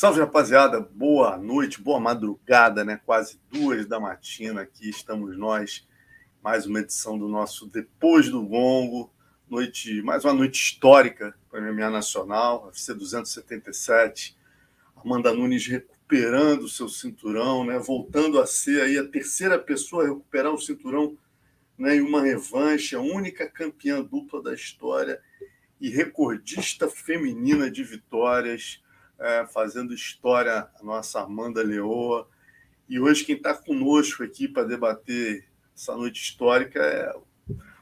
Salve, rapaziada. Boa noite, boa madrugada, né? Quase duas da matina aqui estamos nós. Mais uma edição do nosso Depois do Gongo. Noite, mais uma noite histórica para a MMA Nacional, UFC 277. Amanda Nunes recuperando o seu cinturão, né? Voltando a ser aí a terceira pessoa a recuperar o cinturão né? em uma revanche, a única campeã dupla da história e recordista feminina de vitórias é, fazendo história, a nossa Amanda Leoa. E hoje quem está conosco aqui para debater essa noite histórica é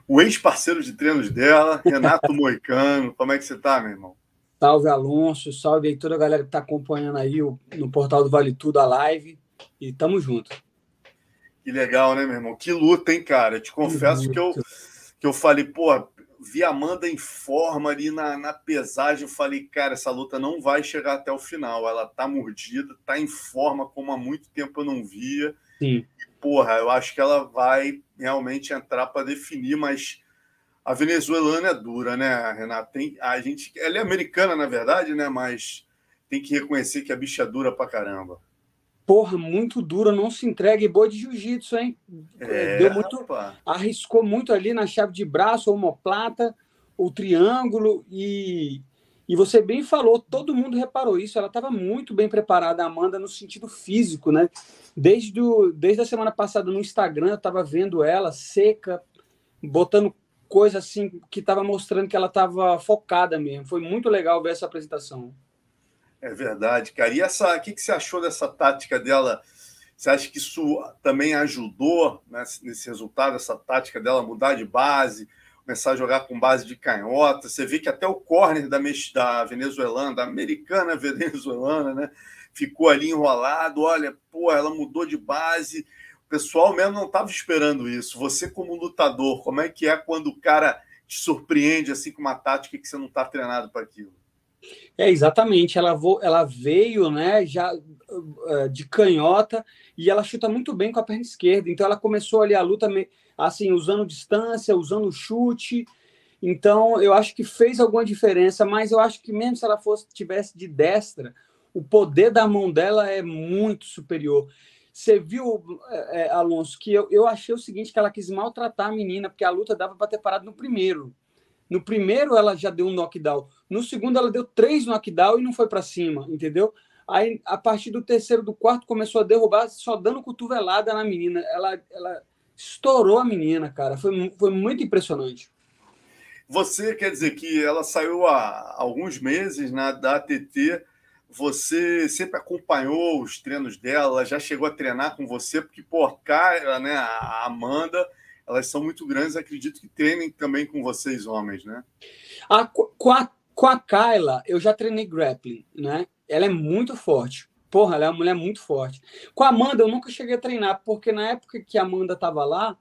o ex-parceiro de treinos dela, Renato Moicano. Como é que você está, meu irmão? Salve, Alonso. Salve aí toda a galera que está acompanhando aí no portal do Vale Tudo a live. E tamo junto. Que legal, né, meu irmão? Que luta, hein, cara? Eu te confesso que, que eu, que eu falei, pô, vi a Amanda em forma ali na, na pesagem. Eu falei, cara, essa luta não vai chegar até o final. Ela tá mordida, tá em forma como há muito tempo eu não via. Sim. E, porra, eu acho que ela vai realmente entrar para definir, mas a venezuelana é dura, né, Renata? Tem, a gente, ela é americana, na verdade, né? Mas tem que reconhecer que a bicha é dura pra caramba porra, muito dura, não se entrega e boa de jiu-jitsu, hein? É, Deu muito, arriscou muito ali na chave de braço, omoplata, o triângulo e e você bem falou, todo mundo reparou isso, ela estava muito bem preparada, a Amanda, no sentido físico, né? Desde, o, desde a semana passada no Instagram, eu estava vendo ela seca, botando coisa assim que estava mostrando que ela estava focada mesmo. Foi muito legal ver essa apresentação. É verdade, cara. E essa, o que, que você achou dessa tática dela? Você acha que isso também ajudou né, nesse resultado, essa tática dela mudar de base, começar a jogar com base de canhota? Você vê que até o corner da, da venezuelana, da americana venezuelana, né, ficou ali enrolado. Olha, pô, ela mudou de base. O pessoal mesmo não estava esperando isso. Você, como lutador, como é que é quando o cara te surpreende assim com uma tática que você não está treinado para aquilo? É, exatamente. Ela, vo, ela veio né, já uh, de canhota e ela chuta muito bem com a perna esquerda. Então ela começou ali a luta assim, usando distância, usando chute. Então eu acho que fez alguma diferença, mas eu acho que mesmo se ela fosse tivesse de destra, o poder da mão dela é muito superior. Você viu, é, Alonso, que eu, eu achei o seguinte, que ela quis maltratar a menina, porque a luta dava para ter parado no primeiro. No primeiro ela já deu um knockdown. No segundo ela deu três knockdown e não foi para cima, entendeu? Aí a partir do terceiro, do quarto começou a derrubar, só dando cotovelada na menina. Ela, ela estourou a menina, cara. Foi, foi muito impressionante. Você quer dizer que ela saiu há alguns meses né, da ATT. Você sempre acompanhou os treinos dela, já chegou a treinar com você, porque, por cara, né, a Amanda elas são muito grandes, acredito que treinem também com vocês, homens, né? A, com, a, com a Kyla, eu já treinei grappling, né? Ela é muito forte. Porra, ela é uma mulher muito forte. Com a Amanda, eu nunca cheguei a treinar, porque na época que a Amanda estava lá,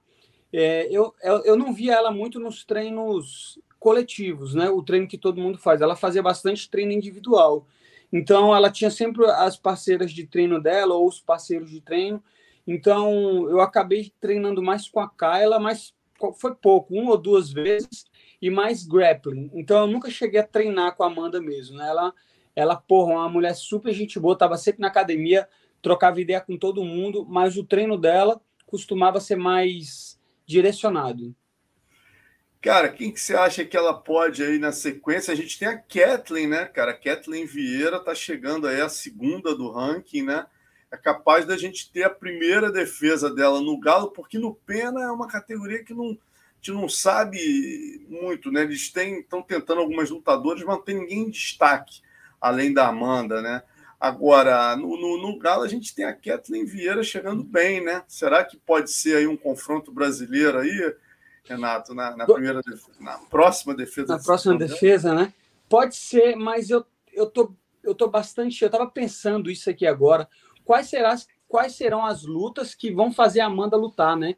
é, eu, eu, eu não via ela muito nos treinos coletivos, né? O treino que todo mundo faz. Ela fazia bastante treino individual. Então, ela tinha sempre as parceiras de treino dela ou os parceiros de treino então, eu acabei treinando mais com a Kyla, mas foi pouco, uma ou duas vezes, e mais grappling. Então, eu nunca cheguei a treinar com a Amanda mesmo. Né? Ela, ela, porra, uma mulher super gente boa, estava sempre na academia, trocava ideia com todo mundo, mas o treino dela costumava ser mais direcionado. Cara, quem que você acha que ela pode aí na sequência? A gente tem a Kathleen, né, cara? A Kathleen Vieira tá chegando aí a segunda do ranking, né? É capaz da gente ter a primeira defesa dela no Galo, porque no Pena é uma categoria que não, a gente não sabe muito, né? Eles estão tentando algumas lutadoras, mas não tem ninguém em destaque, além da Amanda, né? Agora, no, no, no, Galo, a gente tem a Kathleen Vieira chegando bem, né? Será que pode ser aí um confronto brasileiro aí, Renato, na, na primeira na próxima defesa? Na próxima defesa, né? Pode ser, mas eu, eu, tô, eu tô bastante. Eu estava pensando isso aqui agora quais, quais serão as lutas que vão fazer a Amanda lutar, né?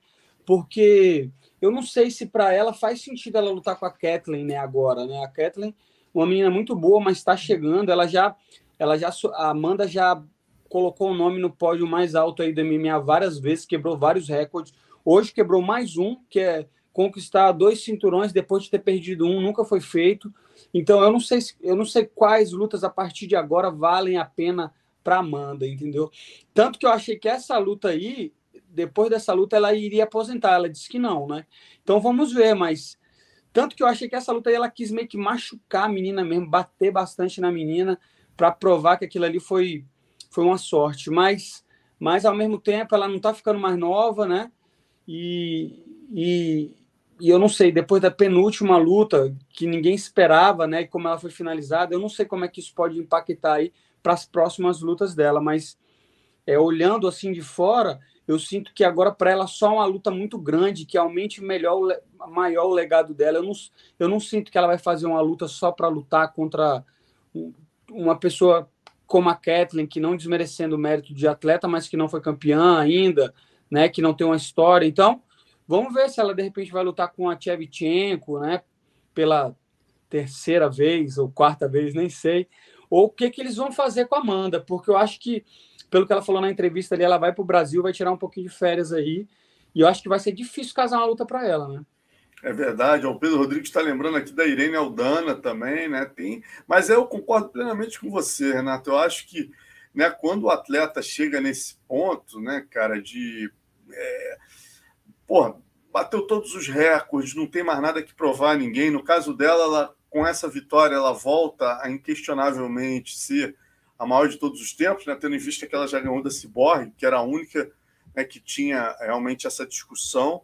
Porque eu não sei se para ela faz sentido ela lutar com a Kathleen, né, agora, né? A Kathleen, uma menina muito boa, mas está chegando, ela já ela já a Amanda já colocou o nome no pódio mais alto aí da MMA várias vezes, quebrou vários recordes. Hoje quebrou mais um, que é conquistar dois cinturões depois de ter perdido um, nunca foi feito. Então eu não sei eu não sei quais lutas a partir de agora valem a pena para Amanda, entendeu? Tanto que eu achei que essa luta aí, depois dessa luta, ela iria aposentar. Ela disse que não, né? Então vamos ver, mas tanto que eu achei que essa luta aí ela quis meio que machucar a menina mesmo, bater bastante na menina para provar que aquilo ali foi foi uma sorte, mas mas ao mesmo tempo ela não tá ficando mais nova, né? E, e, e eu não sei, depois da penúltima luta que ninguém esperava, né, como ela foi finalizada, eu não sei como é que isso pode impactar aí para as próximas lutas dela, mas é, olhando assim de fora, eu sinto que agora para ela só uma luta muito grande, que aumente melhor, maior o legado dela. Eu não, eu não sinto que ela vai fazer uma luta só para lutar contra uma pessoa como a Kathleen, que não desmerecendo o mérito de atleta, mas que não foi campeã ainda, né, que não tem uma história. Então, vamos ver se ela de repente vai lutar com a Tchevchenko, né, pela terceira vez ou quarta vez, nem sei ou o que, que eles vão fazer com a Amanda, porque eu acho que, pelo que ela falou na entrevista ali, ela vai para o Brasil, vai tirar um pouquinho de férias aí, e eu acho que vai ser difícil casar uma luta para ela, né? É verdade, o Pedro Rodrigues está lembrando aqui da Irene Aldana também, né? Tem, mas eu concordo plenamente com você, Renato. Eu acho que né, quando o atleta chega nesse ponto, né, cara, de. É, porra, bateu todos os recordes, não tem mais nada que provar a ninguém. No caso dela, ela com essa vitória, ela volta a inquestionavelmente ser a maior de todos os tempos, né? tendo em vista que ela já ganhou da Cyborg, que era a única né, que tinha realmente essa discussão.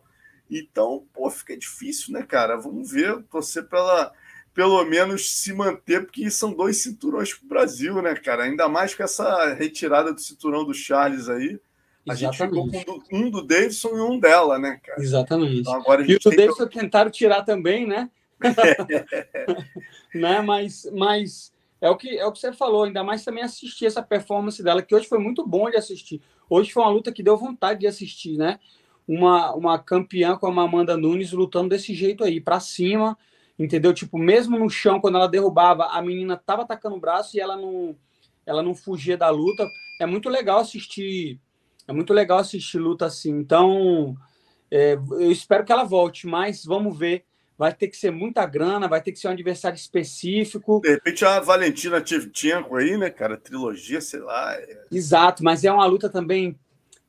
Então, pô, fica difícil, né, cara? Vamos ver, torcer para ela pelo menos se manter, porque são dois cinturões para o Brasil, né, cara? Ainda mais com essa retirada do cinturão do Charles aí. A Exatamente. gente ficou com um do Davidson e um dela, né, cara? Exatamente. Então, agora e o Davidson que... tentaram tirar também, né? né? Mas, mas é o que é o que você falou, ainda mais também assistir essa performance dela, que hoje foi muito bom de assistir. Hoje foi uma luta que deu vontade de assistir, né? Uma, uma campeã com a Amanda Nunes lutando desse jeito aí, para cima, entendeu? Tipo, mesmo no chão, quando ela derrubava, a menina tava atacando o braço e ela não, ela não fugia da luta. É muito legal assistir, é muito legal assistir luta assim. Então, é, eu espero que ela volte, mas vamos ver vai ter que ser muita grana, vai ter que ser um adversário específico. De repente a Valentina Tchevchenko aí, né, cara? Trilogia, sei lá. É... Exato, mas é uma luta também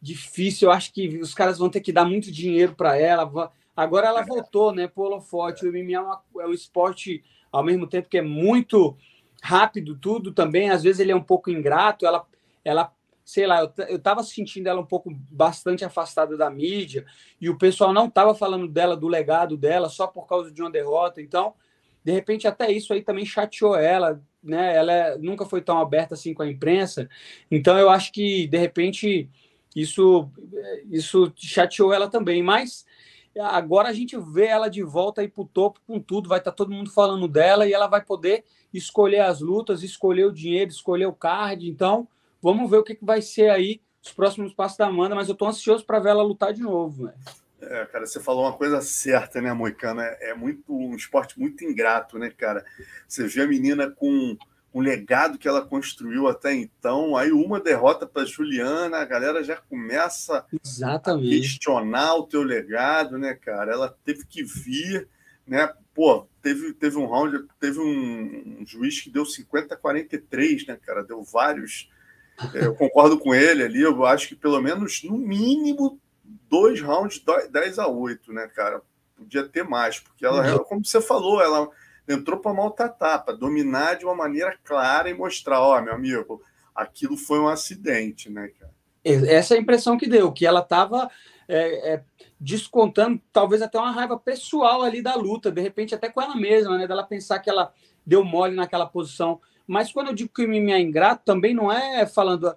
difícil. Eu acho que os caras vão ter que dar muito dinheiro para ela. Agora ela é. voltou, né, pro holofote. O MMA é, é um esporte, ao mesmo tempo que é muito rápido, tudo também. Às vezes ele é um pouco ingrato. Ela, ela sei lá, eu, eu tava sentindo ela um pouco bastante afastada da mídia e o pessoal não tava falando dela, do legado dela, só por causa de uma derrota. Então, de repente, até isso aí também chateou ela, né? Ela é, nunca foi tão aberta assim com a imprensa. Então, eu acho que, de repente, isso, isso chateou ela também. Mas agora a gente vê ela de volta aí pro topo com tudo, vai estar tá todo mundo falando dela e ela vai poder escolher as lutas, escolher o dinheiro, escolher o card. Então, Vamos ver o que, que vai ser aí os próximos passos da Amanda, mas eu tô ansioso para ver ela lutar de novo, né? É, cara, você falou uma coisa certa, né, Moicano? É, é, muito um esporte muito ingrato, né, cara? Você vê a menina com um legado que ela construiu até então, aí uma derrota para Juliana, a galera já começa Exatamente. a questionar o teu legado, né, cara? Ela teve que vir, né? Pô, teve, teve um round, teve um, um juiz que deu 50 a 43, né, cara? Deu vários eu concordo com ele ali. Eu acho que pelo menos, no mínimo, dois rounds 10 a 8, né, cara? Podia ter mais, porque ela, uhum. como você falou, ela entrou para maltratar, para dominar de uma maneira clara e mostrar: ó, oh, meu amigo, aquilo foi um acidente, né, cara? Essa é a impressão que deu, que ela estava é, é, descontando talvez até uma raiva pessoal ali da luta, de repente até com ela mesma, né? Dela pensar que ela deu mole naquela posição mas quando eu digo que o mimimi é ingrato, também não é falando,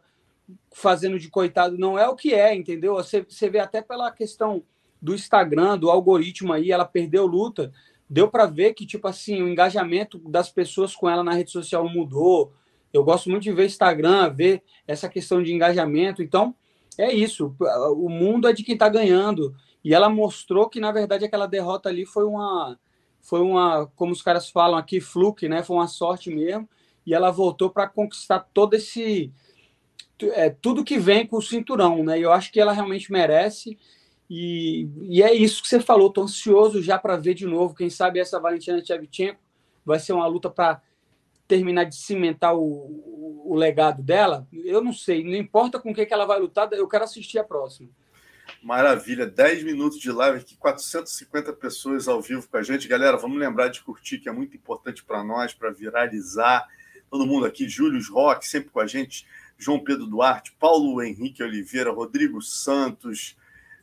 fazendo de coitado, não é o que é, entendeu? Você, você vê até pela questão do Instagram, do algoritmo aí, ela perdeu luta, deu para ver que, tipo assim, o engajamento das pessoas com ela na rede social mudou. Eu gosto muito de ver Instagram, ver essa questão de engajamento. Então, é isso. O mundo é de quem está ganhando. E ela mostrou que, na verdade, aquela derrota ali foi uma, foi uma, como os caras falam aqui, fluke, né? Foi uma sorte mesmo e ela voltou para conquistar todo esse é, tudo que vem com o cinturão, né? Eu acho que ela realmente merece. E, e é isso que você falou. Tô ansioso já para ver de novo. Quem sabe essa Valentina Tchevchenko vai ser uma luta para terminar de cimentar o, o, o, legado dela, eu não sei. Não importa com o que ela vai lutar, eu quero assistir a próxima. Maravilha, 10 minutos de live aqui, 450 pessoas ao vivo com a gente. Galera, vamos lembrar de curtir, que é muito importante para nós, para viralizar. Todo mundo aqui, Júlio Rock, sempre com a gente, João Pedro Duarte, Paulo Henrique Oliveira, Rodrigo Santos,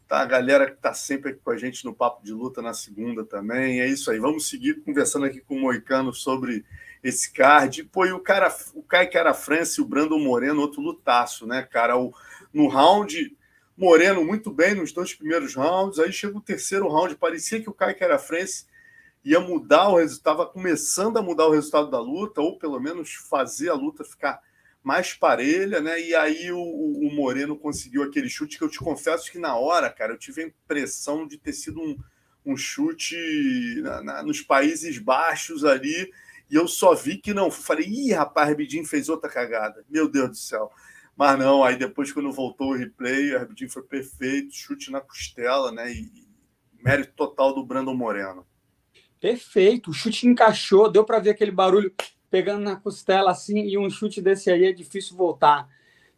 tá? A galera que está sempre aqui com a gente no Papo de Luta na segunda também. É isso aí. Vamos seguir conversando aqui com o Moicano sobre esse card. Pô, e o cara, o Kai Cara France e o Brandon Moreno, outro lutaço, né, cara? O, no round, Moreno muito bem nos dois primeiros rounds. Aí chega o terceiro round, parecia que o Kai Cara France ia mudar o resultado, estava começando a mudar o resultado da luta, ou pelo menos fazer a luta ficar mais parelha, né? E aí o, o, Moreno conseguiu aquele chute que eu te confesso que na hora, cara, eu tive a impressão de ter sido um, um chute na, na, nos Países Baixos ali, e eu só vi que não. Falei, ih, rapaz, Herbidinho fez outra cagada. Meu Deus do céu. Mas não, aí depois, quando voltou o replay, o Herbidinho foi perfeito, chute na costela, né? E, e mérito total do Brandon Moreno. Perfeito, o chute encaixou, deu para ver aquele barulho pegando na costela assim, e um chute desse aí é difícil voltar,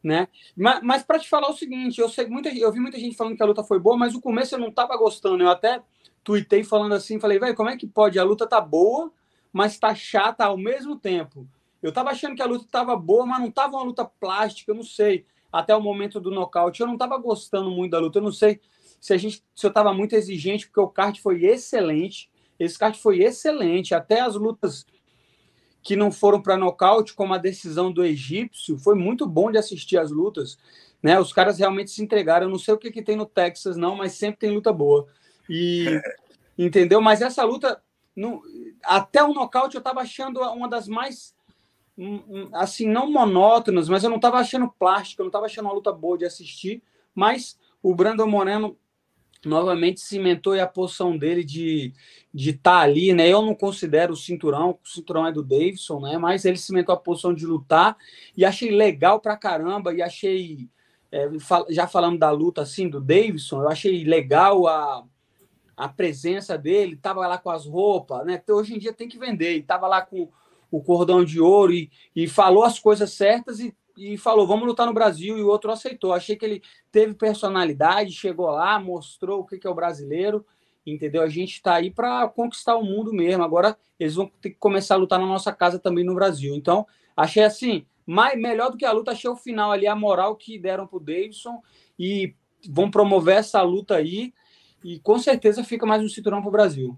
né? Mas, mas para te falar o seguinte, eu sei muita, eu vi muita gente falando que a luta foi boa, mas o começo eu não tava gostando. Eu até tuitei falando assim, falei, velho, como é que pode? A luta tá boa, mas tá chata ao mesmo tempo. Eu tava achando que a luta tava boa, mas não tava uma luta plástica, eu não sei. Até o momento do nocaute, eu não tava gostando muito da luta. Eu não sei se a gente, se eu tava muito exigente, porque o kart foi excelente. Esse kart foi excelente. Até as lutas que não foram para nocaute, como a decisão do egípcio, foi muito bom de assistir as lutas. Né? Os caras realmente se entregaram. Eu não sei o que, que tem no Texas, não, mas sempre tem luta boa. E entendeu? Mas essa luta, até o nocaute, eu estava achando uma das mais hum, hum, assim, não monótonas, mas eu não estava achando plástica, eu não estava achando uma luta boa de assistir. Mas o Brandon Moreno novamente cimentou a posição dele de de estar tá ali, né? Eu não considero o cinturão, o cinturão é do Davidson, né? Mas ele cimentou a posição de lutar e achei legal pra caramba e achei é, já falando da luta assim do Davidson, eu achei legal a, a presença dele, tava lá com as roupas, né? Hoje em dia tem que vender, e tava lá com o cordão de ouro e, e falou as coisas certas e e falou: vamos lutar no Brasil, e o outro aceitou. Achei que ele teve personalidade, chegou lá, mostrou o que é o brasileiro, entendeu? A gente está aí para conquistar o mundo mesmo. Agora eles vão ter que começar a lutar na nossa casa também no Brasil. Então, achei assim, mais, melhor do que a luta, achei o final ali, a moral que deram para o Davidson e vão promover essa luta aí. E com certeza fica mais um cinturão para o Brasil.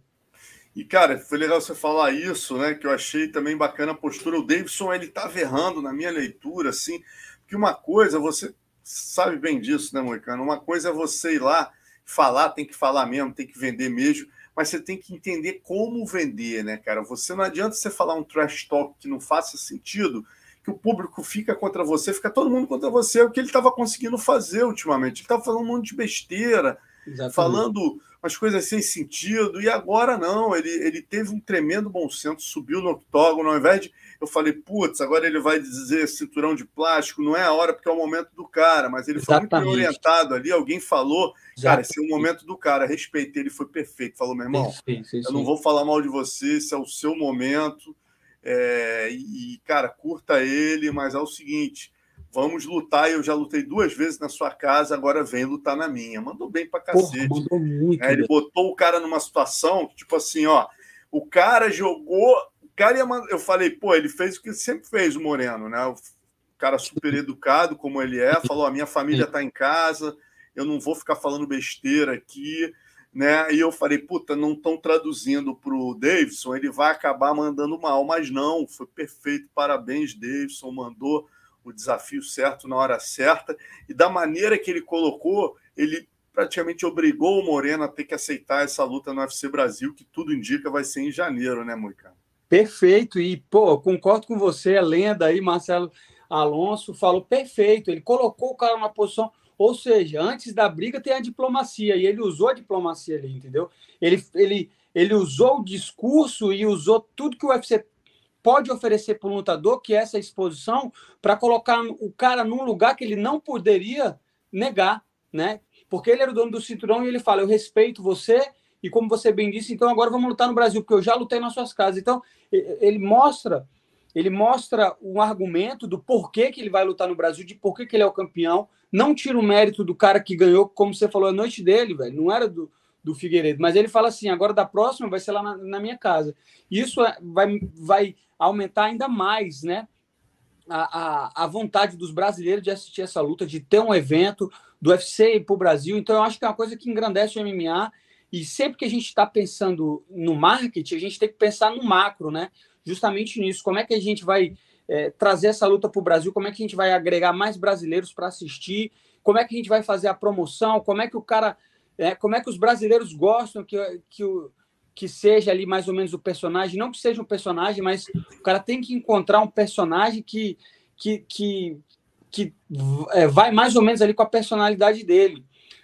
E, cara, foi legal você falar isso, né? Que eu achei também bacana a postura. O Davidson, ele tá errando na minha leitura, assim, que uma coisa, você sabe bem disso, né, Moicano? Uma coisa é você ir lá falar, tem que falar mesmo, tem que vender mesmo, mas você tem que entender como vender, né, cara? Você não adianta você falar um trash talk que não faça sentido, que o público fica contra você, fica todo mundo contra você, é o que ele estava conseguindo fazer ultimamente. Ele estava falando um monte de besteira, Exatamente. falando umas coisas sem sentido, e agora não, ele, ele teve um tremendo bom senso, subiu no octógono, ao invés de. Eu falei, putz, agora ele vai dizer cinturão de plástico, não é a hora, porque é o momento do cara, mas ele Exatamente. foi muito orientado ali, alguém falou, Exatamente. cara, esse é o momento do cara, respeitei, ele foi perfeito, falou, meu irmão, sim, sim, sim. eu não vou falar mal de você, esse é o seu momento, é, e, cara, curta ele, mas é o seguinte Vamos lutar. Eu já lutei duas vezes na sua casa, agora vem lutar na minha. Mandou bem pra cacete. Porra, mandou muito, é, ele botou o cara numa situação que, tipo assim, ó, o cara jogou. O cara ia mandar, Eu falei, pô, ele fez o que sempre fez, o Moreno, né? O cara super educado, como ele é, falou: a minha família tá em casa, eu não vou ficar falando besteira aqui. Né? E eu falei, puta, não estão traduzindo para o Davidson, ele vai acabar mandando mal, mas não, foi perfeito, parabéns, Davidson, mandou o desafio certo na hora certa e da maneira que ele colocou, ele praticamente obrigou o Moreno a ter que aceitar essa luta no UFC Brasil, que tudo indica vai ser em janeiro, né, Moicano? Perfeito, e pô, concordo com você, a lenda aí, Marcelo Alonso falou perfeito, ele colocou o cara numa posição, ou seja, antes da briga tem a diplomacia, e ele usou a diplomacia ali, entendeu? Ele, ele, ele usou o discurso e usou tudo que o UFC pode oferecer para o lutador, que é essa exposição, para colocar o cara num lugar que ele não poderia negar, né? Porque ele era o dono do cinturão e ele fala: Eu respeito você, e como você bem disse, então agora vamos lutar no Brasil, porque eu já lutei nas suas casas. Então, ele mostra ele mostra um argumento do porquê que ele vai lutar no Brasil, de porquê que ele é o campeão. Não tira o mérito do cara que ganhou, como você falou, a noite dele, velho. Não era do, do Figueiredo. Mas ele fala assim: agora da próxima vai ser lá na, na minha casa. Isso é, vai, vai aumentar ainda mais, né? A, a, a, vontade dos brasileiros de assistir essa luta, de ter um evento do UFC para o Brasil. Então, eu acho que é uma coisa que engrandece o MMA. E sempre que a gente está pensando no marketing, a gente tem que pensar no macro, né? Justamente nisso. Como é que a gente vai é, trazer essa luta para o Brasil? Como é que a gente vai agregar mais brasileiros para assistir? Como é que a gente vai fazer a promoção? Como é que o cara. É, como é que os brasileiros gostam que, que, o, que seja ali mais ou menos o personagem? Não que seja um personagem, mas o cara tem que encontrar um personagem que, que, que, que é, vai mais ou menos ali com a personalidade dele.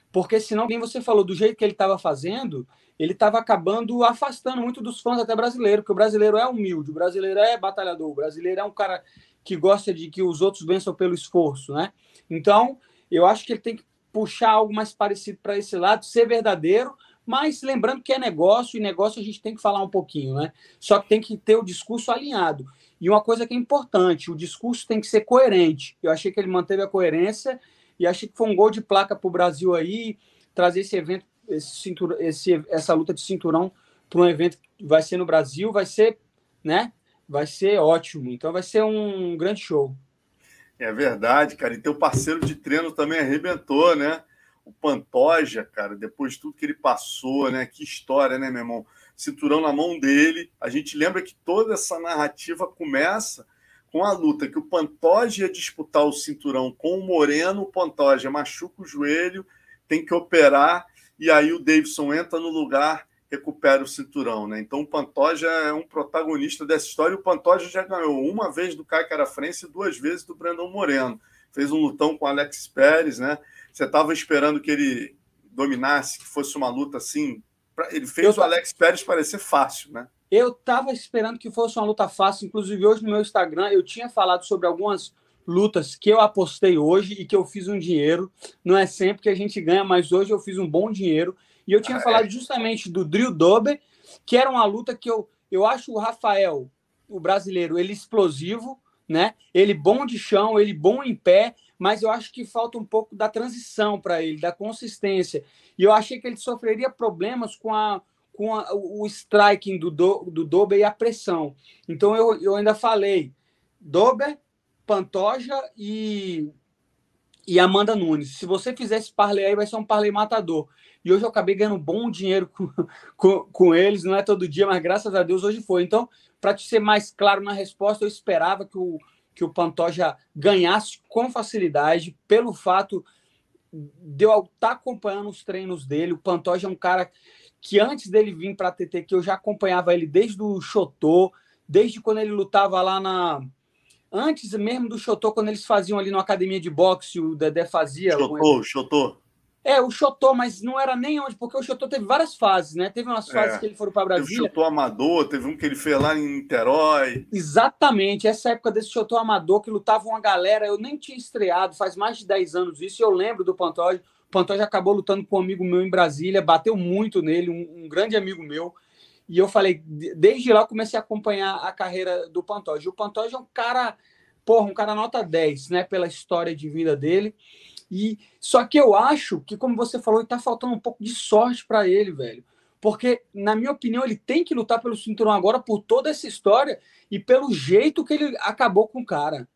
Porque senão, quem você falou, do jeito que ele estava fazendo, ele estava acabando afastando muito dos fãs até brasileiro, porque o brasileiro é humilde, o brasileiro é batalhador, o brasileiro é um cara que gosta de que os outros vençam pelo esforço, né? Então, eu acho que ele tem que puxar algo mais parecido para esse lado, ser verdadeiro, mas lembrando que é negócio, e negócio a gente tem que falar um pouquinho, né? Só que tem que ter o discurso alinhado. E uma coisa que é importante, o discurso tem que ser coerente. Eu achei que ele manteve a coerência e achei que foi um gol de placa para o Brasil aí, trazer esse evento, esse cinturão, esse, essa luta de cinturão para um evento que vai ser no Brasil, vai ser, né? Vai ser ótimo. Então vai ser um grande show. É verdade, cara. E teu parceiro de treino também arrebentou, né? O Pantoja, cara, depois de tudo que ele passou, né? Que história, né, meu irmão? Cinturão na mão dele. A gente lembra que toda essa narrativa começa com a luta que o Pantoja ia disputar o cinturão com o Moreno, o Pantoja machuca o joelho, tem que operar, e aí o Davidson entra no lugar, recupera o cinturão, né? Então o Pantoja é um protagonista dessa história, o Pantoja já ganhou uma vez do Kai Carafrense e duas vezes do Brandon Moreno. Fez um lutão com o Alex Pérez, né? Você estava esperando que ele dominasse, que fosse uma luta assim. Ele fez Eu... o Alex Pérez parecer fácil, né? Eu estava esperando que fosse uma luta fácil. Inclusive, hoje no meu Instagram eu tinha falado sobre algumas lutas que eu apostei hoje e que eu fiz um dinheiro. Não é sempre que a gente ganha, mas hoje eu fiz um bom dinheiro. E eu tinha ah, falado é. justamente do Drill Dober, que era uma luta que eu, eu acho o Rafael, o brasileiro, ele explosivo, né? Ele bom de chão, ele bom em pé, mas eu acho que falta um pouco da transição para ele, da consistência. E eu achei que ele sofreria problemas com a com a, o striking do, do, do Dober e a pressão. Então eu, eu ainda falei Dober, Pantoja e, e Amanda Nunes. Se você fizer esse parlay aí, vai ser um parlay matador. E hoje eu acabei ganhando bom dinheiro com, com, com eles, não é todo dia, mas graças a Deus hoje foi. Então, para te ser mais claro na resposta, eu esperava que o, que o Pantoja ganhasse com facilidade, pelo fato de eu estar tá acompanhando os treinos dele. O Pantoja é um cara que antes dele vir para a TT, que eu já acompanhava ele desde o Chotô, desde quando ele lutava lá na. Antes mesmo do Chotô, quando eles faziam ali na academia de boxe, o Dedé fazia. Chotô, Chotô. É, o Chotô, mas não era nem onde, porque o Chotô teve várias fases, né? Teve umas fases é, que ele foram para Brasília. Teve o Chotô Amador, teve um que ele fez lá em Niterói. Exatamente, essa época desse Chotô Amador, que lutava uma galera, eu nem tinha estreado, faz mais de 10 anos isso, e eu lembro do Pantoja. O Pantoja acabou lutando com um amigo meu em Brasília, bateu muito nele, um, um grande amigo meu. E eu falei, desde lá eu comecei a acompanhar a carreira do Pantoja. O Pantoja é um cara, porra, um cara nota 10, né, pela história de vida dele. E só que eu acho que, como você falou, está faltando um pouco de sorte para ele, velho. Porque, na minha opinião, ele tem que lutar pelo cinturão agora por toda essa história e pelo jeito que ele acabou com o cara.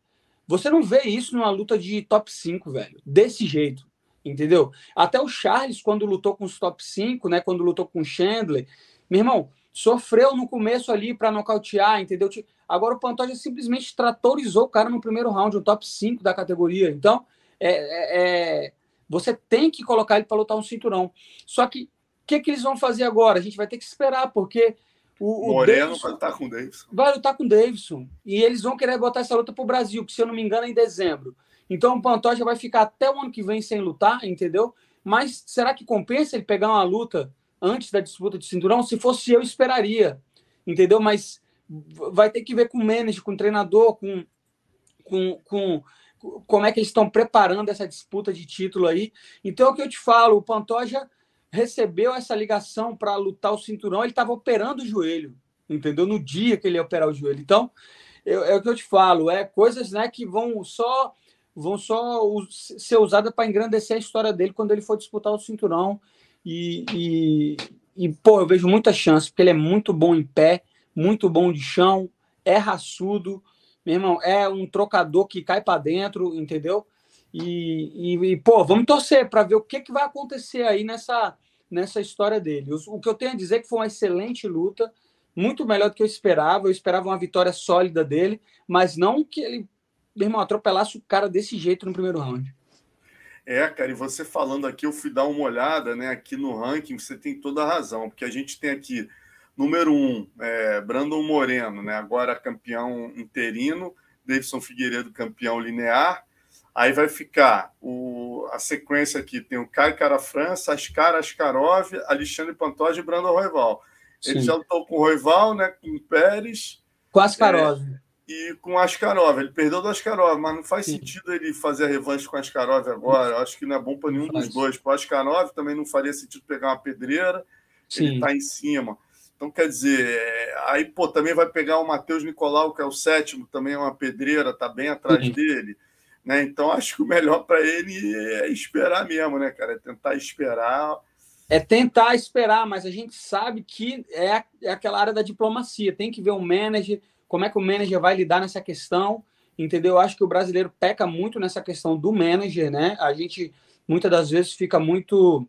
Você não vê isso numa luta de top 5, velho. Desse jeito. Entendeu? Até o Charles, quando lutou com os top 5, né? Quando lutou com o Chandler, meu irmão, sofreu no começo ali para nocautear, entendeu? Agora o Pantoja simplesmente tratorizou o cara no primeiro round, o top 5 da categoria. Então, é, é, é, você tem que colocar ele para lutar um cinturão. Só que o que, que eles vão fazer agora? A gente vai ter que esperar, porque o, o Moreno Davidson vai lutar com o Davidson. Vai lutar com o Davidson. E eles vão querer botar essa luta para o Brasil, que se eu não me engano é em dezembro. Então o Pantoja vai ficar até o ano que vem sem lutar, entendeu? Mas será que compensa ele pegar uma luta antes da disputa de cinturão? Se fosse eu, esperaria, entendeu? Mas vai ter que ver com o manager, com o treinador, com, com, com como é que eles estão preparando essa disputa de título aí. Então, é o que eu te falo, o Pantoja recebeu essa ligação para lutar o cinturão, ele estava operando o joelho, entendeu? No dia que ele ia operar o joelho. Então, é, é o que eu te falo, é coisas né, que vão só vão só ser usadas para engrandecer a história dele quando ele for disputar o cinturão. E, e, e, pô, eu vejo muita chance, porque ele é muito bom em pé, muito bom de chão, é raçudo, meu irmão, é um trocador que cai para dentro, entendeu? E, e, e, pô, vamos torcer para ver o que, que vai acontecer aí nessa, nessa história dele. O, o que eu tenho a dizer é que foi uma excelente luta, muito melhor do que eu esperava. Eu esperava uma vitória sólida dele, mas não que ele, meu irmão, atropelasse o cara desse jeito no primeiro round. É, cara, e você falando aqui, eu fui dar uma olhada né, aqui no ranking, você tem toda a razão, porque a gente tem aqui, número um, é, Brandon Moreno, né, agora campeão interino, Davidson Figueiredo campeão linear, aí vai ficar o, a sequência aqui, tem o Kai Cara França, Ascar Askarov, Alexandre Pantoja e Brandon Roival. Ele já lutou com o Roival, né, com o Pérez. Com Askarov. É, e com Askarov. Ele perdeu do Askarov, mas não faz Sim. sentido ele fazer a revanche com Askarov agora. Eu acho que não é bom para nenhum dos dois. Para o Askarov também não faria sentido pegar uma pedreira. Sim. Ele está em cima. Então, quer dizer, é, aí, pô, também vai pegar o Matheus Nicolau, que é o sétimo, também é uma pedreira, tá bem atrás dele. Né? Então, acho que o melhor para ele é esperar mesmo, né, cara? É tentar esperar. É tentar esperar, mas a gente sabe que é, é aquela área da diplomacia. Tem que ver o manager, como é que o manager vai lidar nessa questão, entendeu? Eu acho que o brasileiro peca muito nessa questão do manager, né? A gente muitas das vezes fica muito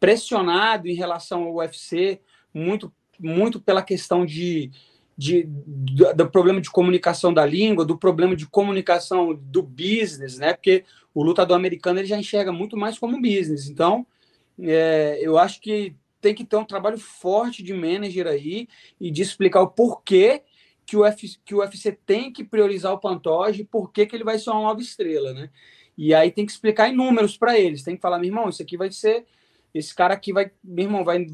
pressionado em relação ao UFC, muito, muito pela questão de, de, do, do, problema de comunicação da língua, do problema de comunicação do business, né? Porque o lutador americano ele já enxerga muito mais como business. Então, é, eu acho que tem que ter um trabalho forte de manager aí e de explicar o porquê que o, F, que o UFC tem que priorizar o Pantoja e por que, ele vai ser uma nova estrela, né? E aí tem que explicar em números para eles. Tem que falar, meu irmão, isso aqui vai ser. Esse cara aqui vai, meu irmão, vai,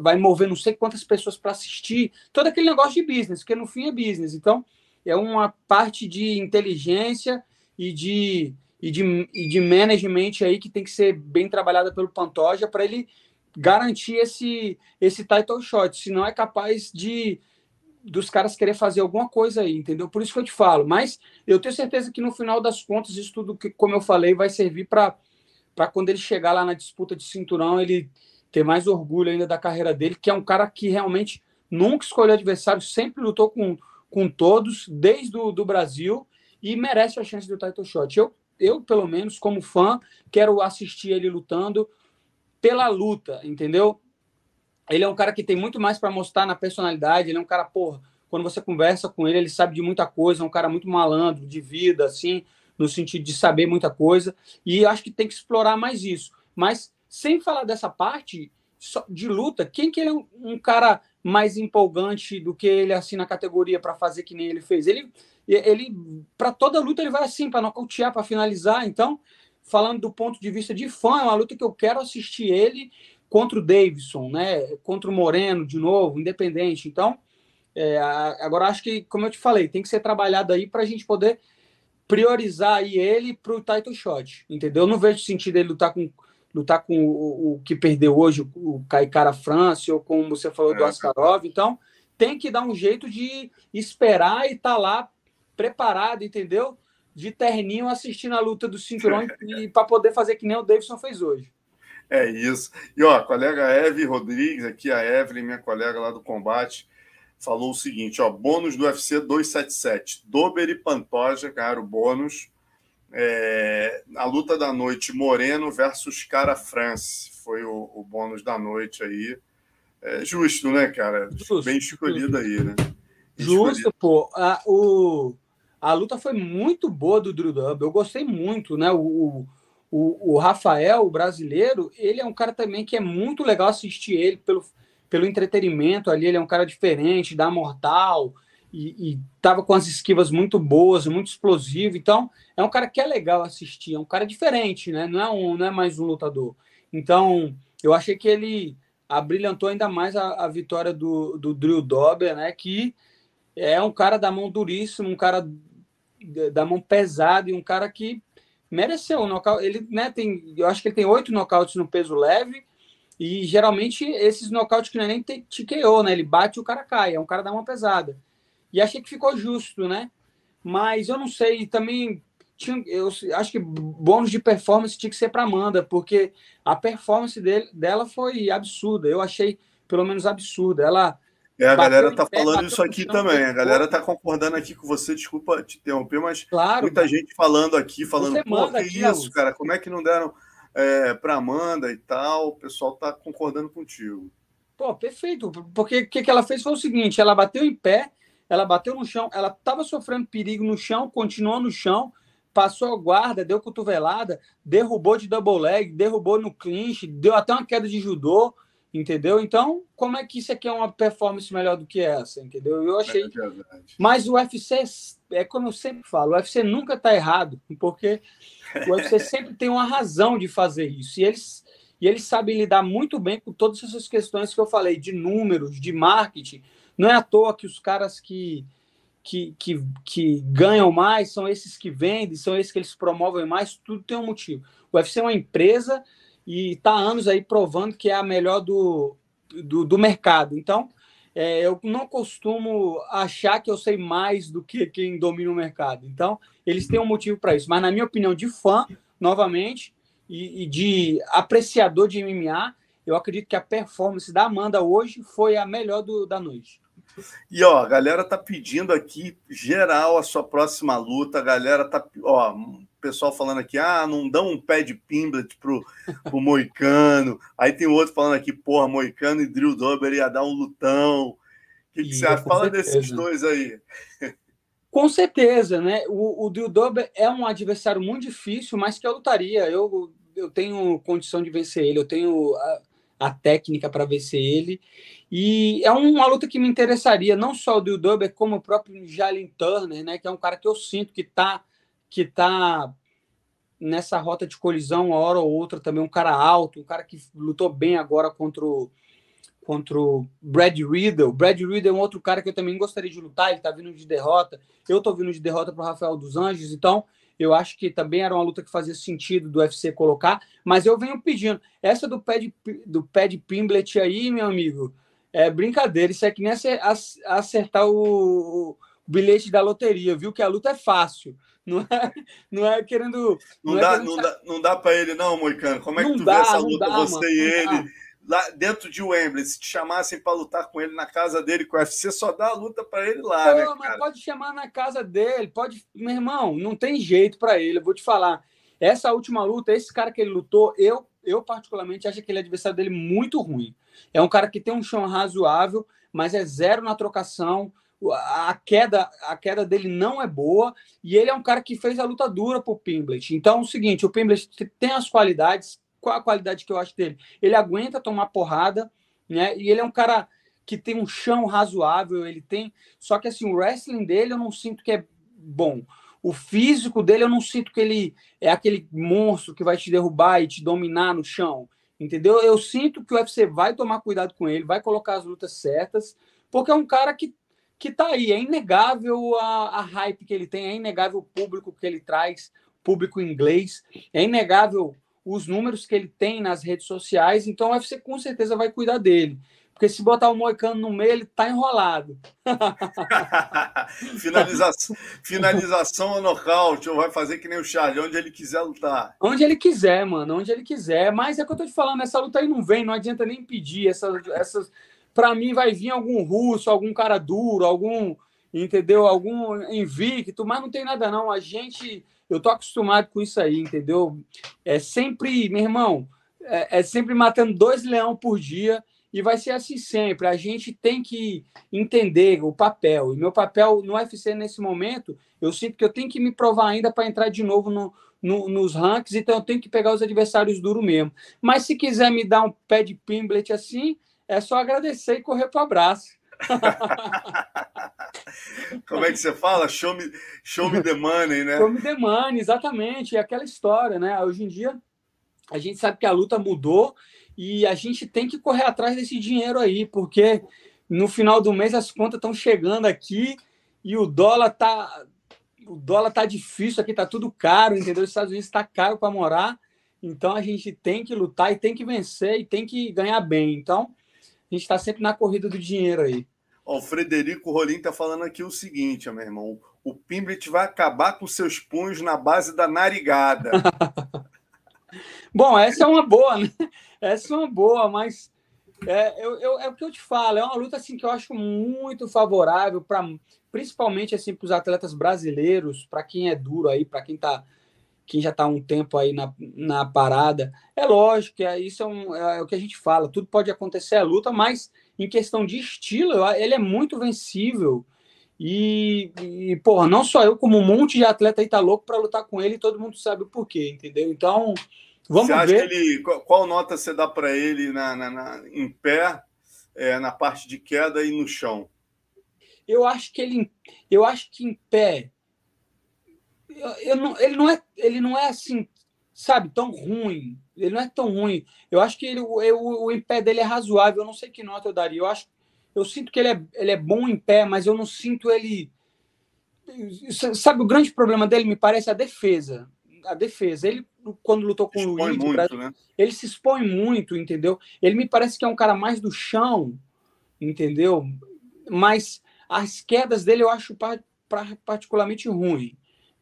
vai mover não sei quantas pessoas para assistir. Todo aquele negócio de business, porque no fim é business. Então, é uma parte de inteligência e de, e de, e de management aí que tem que ser bem trabalhada pelo Pantoja para ele garantir esse, esse title shot. Senão é capaz de dos caras querer fazer alguma coisa aí, entendeu? Por isso que eu te falo. Mas eu tenho certeza que no final das contas, isso tudo que, como eu falei, vai servir para quando ele chegar lá na disputa de cinturão, ele ter mais orgulho ainda da carreira dele, que é um cara que realmente nunca escolheu adversário, sempre lutou com, com todos, desde o do Brasil, e merece a chance do title shot. Eu, eu, pelo menos, como fã, quero assistir ele lutando pela luta, entendeu? Ele é um cara que tem muito mais para mostrar na personalidade. Ele é um cara, porra, quando você conversa com ele, ele sabe de muita coisa. É um cara muito malandro, de vida, assim, no sentido de saber muita coisa. E acho que tem que explorar mais isso. Mas, sem falar dessa parte de luta, quem que ele é um, um cara mais empolgante do que ele, assim, na categoria para fazer que nem ele fez? Ele, ele para toda luta, ele vai assim, para nocautear, para finalizar. Então, falando do ponto de vista de fã, é uma luta que eu quero assistir ele contra o Davidson, né? Contra o Moreno de novo, independente. Então, é, agora acho que, como eu te falei, tem que ser trabalhado aí para a gente poder priorizar aí ele para o title shot, entendeu? Eu não vejo sentido ele lutar com lutar com o, o que perdeu hoje, o Caicara France, ou como você falou do é. Askarov. Então, tem que dar um jeito de esperar e estar tá lá preparado, entendeu? De terninho assistindo a luta do cinturão e, e para poder fazer que nem o Davidson fez hoje. É isso. E ó, a colega Eve Rodrigues, aqui a Evelyn, minha colega lá do combate, falou o seguinte: ó, bônus do UFC 277. Dober e Pantoja ganharam o bônus. É, a luta da noite, Moreno versus Cara France. Foi o, o bônus da noite aí. É justo, né, cara? Justo, Bem escolhido aí, né? Bem justo, escolhido. pô. A, o, a luta foi muito boa do Drew Dub. Eu gostei muito, né? O, o, o Rafael, o brasileiro, ele é um cara também que é muito legal assistir ele pelo, pelo entretenimento ali. Ele é um cara diferente, dá mortal e, e tava com as esquivas muito boas, muito explosivo. Então, é um cara que é legal assistir, é um cara diferente, né? Não é, um, não é mais um lutador. Então, eu achei que ele abrilhantou ainda mais a, a vitória do, do Drew Dober, né? Que é um cara da mão duríssima, um cara da mão pesada e um cara que mereceu o nocaute. Ele, né, tem, eu acho que ele tem oito nocautes no peso leve. E geralmente esses nocautes que não é nem TKO, né? Ele bate e o cara cai. É um cara da mão pesada. E achei que ficou justo, né? Mas eu não sei, também tinha, eu acho que bônus de performance tinha que ser para Amanda, porque a performance dele, dela foi absurda. Eu achei, pelo menos, absurda. Ela. É, a galera tá pé, falando isso aqui também. A galera tá concordando aqui com você. Desculpa te interromper, mas claro, muita cara. gente falando aqui, falando, pô, que aqui, isso, cara? Como é que não deram é, para Amanda e tal? O pessoal tá concordando contigo. Pô, perfeito. Porque o que, que ela fez foi o seguinte: ela bateu em pé, ela bateu no chão, ela estava sofrendo perigo no chão, continuou no chão passou a guarda, deu cotovelada, derrubou de double leg, derrubou no clinch, deu até uma queda de judô, entendeu? Então, como é que isso aqui é uma performance melhor do que essa, entendeu? Eu achei. É Mas o UFC, é como eu sempre falo, o UFC nunca está errado, porque o UFC sempre tem uma razão de fazer isso. E eles, e eles sabem lidar muito bem com todas essas questões que eu falei, de números, de marketing. Não é à toa que os caras que que, que, que ganham mais são esses que vendem, são esses que eles promovem mais, tudo tem um motivo. O UFC é uma empresa e está anos aí provando que é a melhor do, do, do mercado. Então, é, eu não costumo achar que eu sei mais do que quem domina o mercado. Então, eles têm um motivo para isso. Mas, na minha opinião, de fã, novamente, e, e, de apreciador de MMA, eu acredito que a performance da Amanda hoje foi a melhor do, da noite. E ó, a galera tá pedindo aqui geral a sua próxima luta. A galera tá, ó, o pessoal falando aqui, ah, não dá um pé de pimblet pro, pro Moicano. Aí tem outro falando aqui, porra, Moicano e Drill Dober ia dar um lutão. O que, que você acha? Fala certeza. desses dois aí. Com certeza, né? O, o Drill Dober é um adversário muito difícil, mas que eu lutaria. Eu, eu tenho condição de vencer ele, eu tenho a, a técnica para vencer ele. E é uma luta que me interessaria, não só o Dil Duber, como o próprio Jalen Turner, né, que é um cara que eu sinto que está que tá nessa rota de colisão, uma hora ou outra, também um cara alto, um cara que lutou bem agora contra o, contra o Brad Riddle. Brad Riddle é um outro cara que eu também gostaria de lutar, ele está vindo de derrota, eu estou vindo de derrota para o Rafael dos Anjos, então eu acho que também era uma luta que fazia sentido do UFC colocar, mas eu venho pedindo. Essa do pé do pad Pimblet aí, meu amigo, é brincadeira, isso é que nem acertar o, o bilhete da loteria, viu? Que a luta é fácil. Não é, não é querendo. Não, não, é dá, querendo... não, dá, não dá para ele, não, Moicano. Como é que não tu dá, vê essa luta, dá, você mano, e ele? Lá dentro de Wembley, se te chamassem para lutar com ele na casa dele, com o UFC, só dá a luta para ele lá, Pô, né? Cara? Mas pode chamar na casa dele, pode. Meu irmão, não tem jeito para ele, eu vou te falar. Essa última luta, esse cara que ele lutou, eu, eu particularmente acho aquele adversário dele muito ruim. É um cara que tem um chão razoável, mas é zero na trocação. A queda, a queda dele não é boa e ele é um cara que fez a luta dura pro Pimblet. Então é o seguinte, o Pimblet tem as qualidades. Qual a qualidade que eu acho dele? Ele aguenta tomar porrada, né? E ele é um cara que tem um chão razoável, ele tem, só que assim, o wrestling dele eu não sinto que é bom. O físico dele eu não sinto que ele é aquele monstro que vai te derrubar e te dominar no chão. Entendeu? Eu sinto que o UFC vai tomar cuidado com ele, vai colocar as lutas certas, porque é um cara que, que tá aí. É inegável a, a hype que ele tem, é inegável o público que ele traz, público inglês, é inegável os números que ele tem nas redes sociais, então o UFC com certeza vai cuidar dele. Porque se botar o Moicano no meio, ele tá enrolado. finalização, finalização ou nocaute, ou vai fazer que nem o Charlie, onde ele quiser lutar. Onde ele quiser, mano, onde ele quiser. Mas é que eu tô te falando, essa luta aí não vem, não adianta nem pedir. Essas, essas... Para mim, vai vir algum russo, algum cara duro, algum, entendeu? Algum invicto, mas não tem nada, não. A gente, eu tô acostumado com isso aí, entendeu? É sempre, meu irmão, é, é sempre matando dois leão por dia e vai ser assim sempre. A gente tem que entender o papel. E meu papel no UFC nesse momento, eu sinto que eu tenho que me provar ainda para entrar de novo no, no, nos rankings, então eu tenho que pegar os adversários duros mesmo. Mas se quiser me dar um pé de pimblet assim, é só agradecer e correr para o abraço. Como é que você fala? Show me, show me the money, né? Show me the money, exatamente. É aquela história, né? Hoje em dia, a gente sabe que a luta mudou e a gente tem que correr atrás desse dinheiro aí, porque no final do mês as contas estão chegando aqui e o dólar tá o dólar tá difícil aqui, tá tudo caro, entendeu? Os Estados Unidos está caro para morar, então a gente tem que lutar e tem que vencer e tem que ganhar bem. Então a gente está sempre na corrida do dinheiro aí. Ó, o Frederico Rolim tá falando aqui o seguinte, meu irmão. O Pimblet vai acabar com seus punhos na base da narigada. Bom, essa é uma boa, né? Essa é uma boa, mas é, eu, eu, é o que eu te falo, é uma luta assim que eu acho muito favorável para principalmente assim para os atletas brasileiros, para quem é duro aí, para quem tá quem já está um tempo aí na, na parada. É lógico é, isso é, um, é, o que a gente fala, tudo pode acontecer a luta, mas em questão de estilo, ele é muito vencível. E, e, porra, não só eu, como um monte de atleta aí tá louco para lutar com ele todo mundo sabe o porquê, entendeu? Então, vamos você ver. Ele, qual nota você dá para ele na, na, na, em pé, é, na parte de queda e no chão? Eu acho que ele, eu acho que em pé, eu, eu não, ele não é, ele não é assim, sabe, tão ruim. Ele não é tão ruim. Eu acho que ele, o, o, em pé dele é razoável. Eu não sei que nota eu daria. Eu acho eu sinto que ele é, ele é bom em pé, mas eu não sinto ele. Sabe, o grande problema dele, me parece, a defesa. A defesa. Ele, quando lutou com o Luiz, muito, Brasil, né? ele se expõe muito, entendeu? Ele me parece que é um cara mais do chão, entendeu? Mas as quedas dele eu acho particularmente ruim.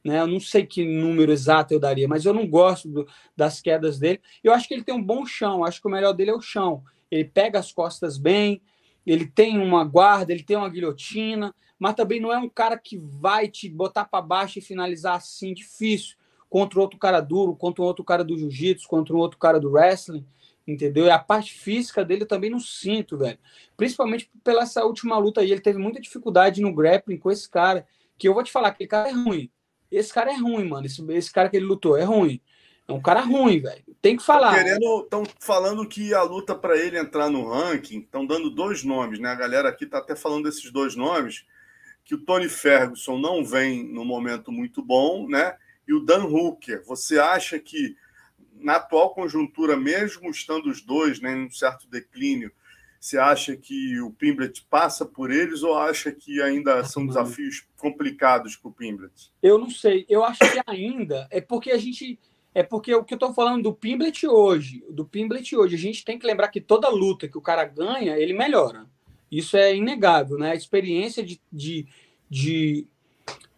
Né? Eu não sei que número exato eu daria, mas eu não gosto do, das quedas dele. Eu acho que ele tem um bom chão, acho que o melhor dele é o chão. Ele pega as costas bem, ele tem uma guarda, ele tem uma guilhotina, mas também não é um cara que vai te botar para baixo e finalizar assim, difícil, contra outro cara duro, contra um outro cara do jiu-jitsu, contra um outro cara do wrestling, entendeu? E a parte física dele eu também não sinto, velho. Principalmente pela essa última luta aí, ele teve muita dificuldade no grappling com esse cara, que eu vou te falar, aquele cara é ruim. Esse cara é ruim, mano. Esse, esse cara que ele lutou é ruim. É um cara ruim, velho. Tem que falar. Estão falando que a luta para ele entrar no ranking, estão dando dois nomes, né? A galera aqui está até falando desses dois nomes, que o Tony Ferguson não vem no momento muito bom, né? E o Dan Hooker. Você acha que na atual conjuntura, mesmo estando os dois né, em um certo declínio, você acha que o Pimblet passa por eles ou acha que ainda são desafios complicados para o Pimblet? Eu não sei. Eu acho que ainda é porque a gente é porque o que eu estou falando do Pimblet hoje, do Pimblet hoje, a gente tem que lembrar que toda luta que o cara ganha, ele melhora. Isso é inegável, né? A experiência de, de, de,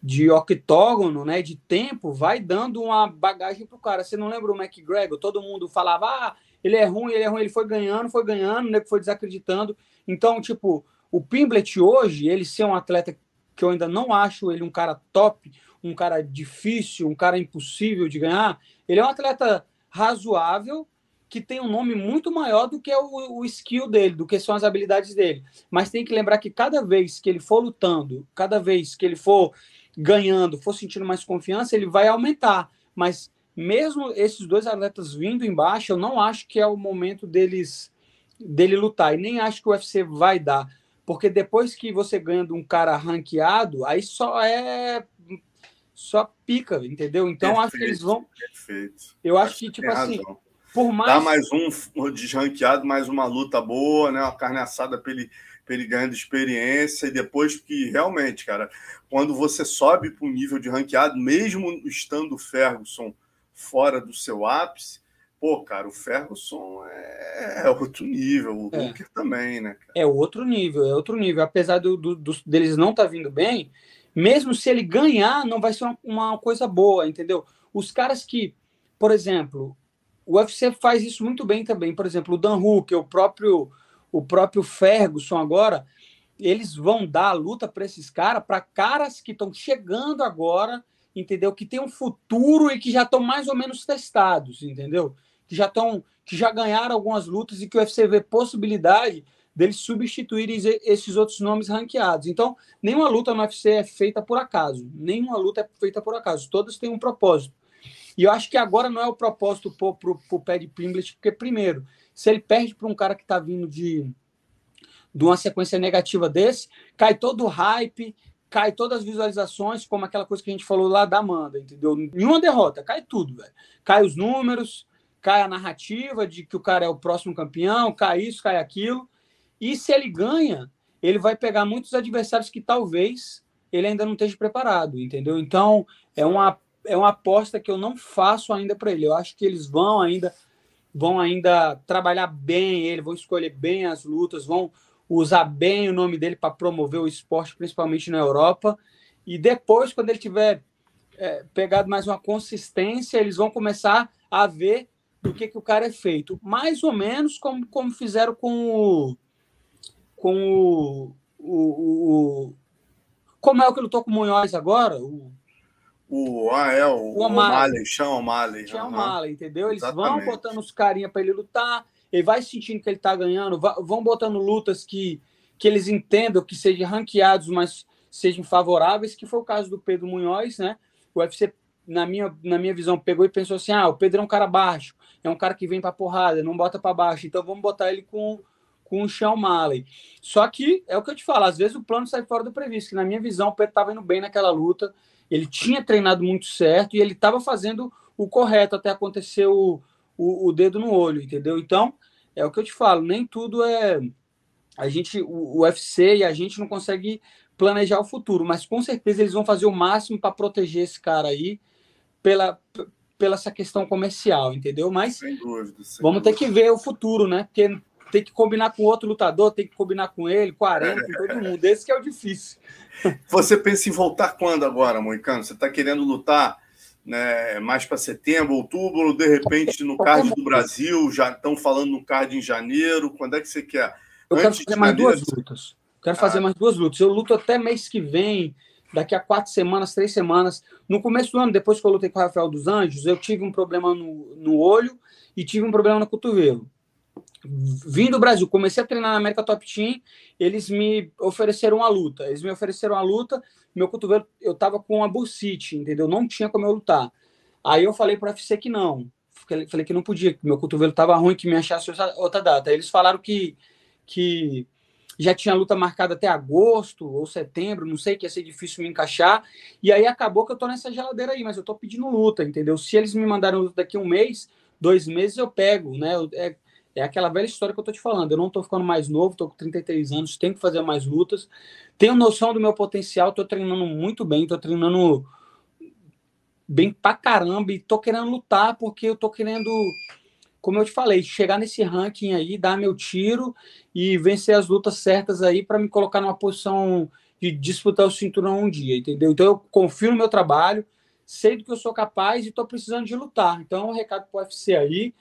de octógono, né? De tempo, vai dando uma bagagem pro cara. Você não lembra o McGregor? Todo mundo falava, ah, ele é ruim, ele é ruim, ele foi ganhando, foi ganhando, né? Foi desacreditando. Então, tipo, o Pimblet hoje, ele ser um atleta que eu ainda não acho ele um cara top, um cara difícil, um cara impossível de ganhar, ele é um atleta razoável, que tem um nome muito maior do que o, o, skill dele, do que são as habilidades dele. Mas tem que lembrar que cada vez que ele for lutando, cada vez que ele for ganhando, for sentindo mais confiança, ele vai aumentar. Mas mesmo esses dois atletas vindo embaixo, eu não acho que é o momento deles dele lutar. E nem acho que o UFC vai dar. Porque depois que você ganha de um cara ranqueado, aí só é só pica, entendeu? Então perfeito, acho que eles vão. Perfeito. Eu acho, acho que, tipo assim, razão. Por mais. Dá mais um desranqueado, mais uma luta boa, né? Uma carne assada para ele, ele ganhando experiência. E depois que realmente, cara, quando você sobe para um nível de ranqueado, mesmo estando o Ferguson fora do seu ápice, pô, cara, o Ferguson é, é outro nível, o é. também, né? Cara? É outro nível, é outro nível. Apesar do, do, do deles não estar tá vindo bem, mesmo se ele ganhar, não vai ser uma, uma coisa boa, entendeu? Os caras que, por exemplo, o UFC faz isso muito bem também. Por exemplo, o Dan Hooker, o próprio, o próprio Ferguson agora, eles vão dar a luta para esses caras, para caras que estão chegando agora, entendeu? Que tem um futuro e que já estão mais ou menos testados, entendeu? Que já estão, que já ganharam algumas lutas e que o UFC vê possibilidade deles substituírem esses outros nomes ranqueados. Então, nenhuma luta no UFC é feita por acaso. Nenhuma luta é feita por acaso. Todas têm um propósito. E eu acho que agora não é o propósito pôr para o pé de Pimblet, porque, primeiro, se ele perde para um cara que está vindo de, de uma sequência negativa desse, cai todo o hype, cai todas as visualizações, como aquela coisa que a gente falou lá da Amanda, entendeu? Nenhuma derrota, cai tudo, velho. Cai os números, cai a narrativa de que o cara é o próximo campeão, cai isso, cai aquilo. E se ele ganha, ele vai pegar muitos adversários que talvez ele ainda não esteja preparado, entendeu? Então, é uma, é uma aposta que eu não faço ainda para ele. Eu acho que eles vão ainda vão ainda trabalhar bem ele, vão escolher bem as lutas, vão usar bem o nome dele para promover o esporte, principalmente na Europa. E depois, quando ele tiver é, pegado mais uma consistência, eles vão começar a ver do que, que o cara é feito. Mais ou menos como, como fizeram com o. Com o, o, o como é o que lutou com o Munhoz agora? O, o, ah, é, o, o O'Malley, Sean O'Malley. Sean O'Malley, entendeu? Eles Exatamente. vão botando os carinha para ele lutar, ele vai sentindo que ele tá ganhando, vão botando lutas que, que eles entendam que sejam ranqueados, mas sejam favoráveis, que foi o caso do Pedro Munhoz, né? O UFC, na minha, na minha visão, pegou e pensou assim: ah, o Pedro é um cara baixo, é um cara que vem para porrada, não bota para baixo, então vamos botar ele com, com o Sean O'Malley. Só que é o que eu te falo, às vezes o plano sai fora do previsto, que na minha visão o Pedro estava indo bem naquela luta, ele tinha treinado muito certo e ele estava fazendo o correto até acontecer o, o, o, dedo no olho, entendeu? Então, é o que eu te falo, nem tudo é. A gente, o, o UFC e a gente não consegue planejar o futuro, mas com certeza eles vão fazer o máximo para proteger esse cara aí pela, pela essa questão comercial, entendeu? Mas sem dúvida, sem vamos dúvida. ter que ver o futuro, né? Porque tem que combinar com outro lutador, tem que combinar com ele, com a Arena, com todo mundo. Esse que é o difícil. Você pensa em voltar quando agora, Moicano? Você está querendo lutar né, mais para setembro, outubro, ou de repente no card do Brasil? Já estão falando no card em janeiro? Quando é que você quer? Eu Antes quero fazer mais duas lutas. Quero fazer ah. mais duas lutas. Eu luto até mês que vem, daqui a quatro semanas, três semanas. No começo do ano, depois que eu lutei com o Rafael dos Anjos, eu tive um problema no, no olho e tive um problema no cotovelo vim do Brasil, comecei a treinar na América Top Team, eles me ofereceram a luta. Eles me ofereceram a luta, meu cotovelo, eu tava com a bursite, entendeu? Não tinha como eu lutar. Aí eu falei para o UFC que não. Falei que não podia, que meu cotovelo tava ruim, que me achasse outra data. Eles falaram que, que já tinha luta marcada até agosto ou setembro, não sei, que ia ser difícil me encaixar. E aí acabou que eu tô nessa geladeira aí, mas eu tô pedindo luta, entendeu? Se eles me mandarem luta daqui a um mês, dois meses, eu pego, né? É, é aquela velha história que eu tô te falando. Eu não tô ficando mais novo, tô com 33 anos, tenho que fazer mais lutas. Tenho noção do meu potencial, tô treinando muito bem, tô treinando bem pra caramba e tô querendo lutar porque eu tô querendo, como eu te falei, chegar nesse ranking aí, dar meu tiro e vencer as lutas certas aí para me colocar numa posição de disputar o cinturão um dia, entendeu? Então eu confio no meu trabalho, sei do que eu sou capaz e tô precisando de lutar. Então, um recado pro UFC aí,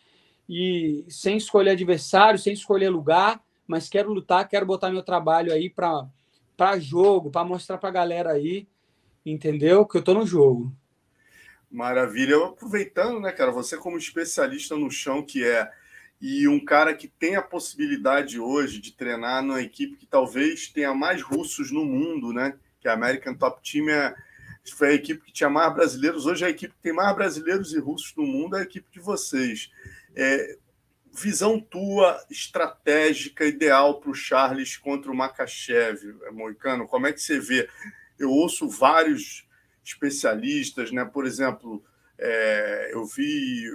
e sem escolher adversário, sem escolher lugar, mas quero lutar, quero botar meu trabalho aí para jogo, para mostrar para a galera aí, entendeu? Que eu tô no jogo. Maravilha. Aproveitando, né, cara, você como especialista no chão que é e um cara que tem a possibilidade hoje de treinar numa equipe que talvez tenha mais russos no mundo, né? Que a American Top Team é, foi a equipe que tinha mais brasileiros. Hoje a equipe que tem mais brasileiros e russos no mundo é a equipe de vocês. É, visão tua estratégica ideal para o Charles contra o Makachev, Moicano? Como é que você vê? Eu ouço vários especialistas, né? Por exemplo, é, eu vi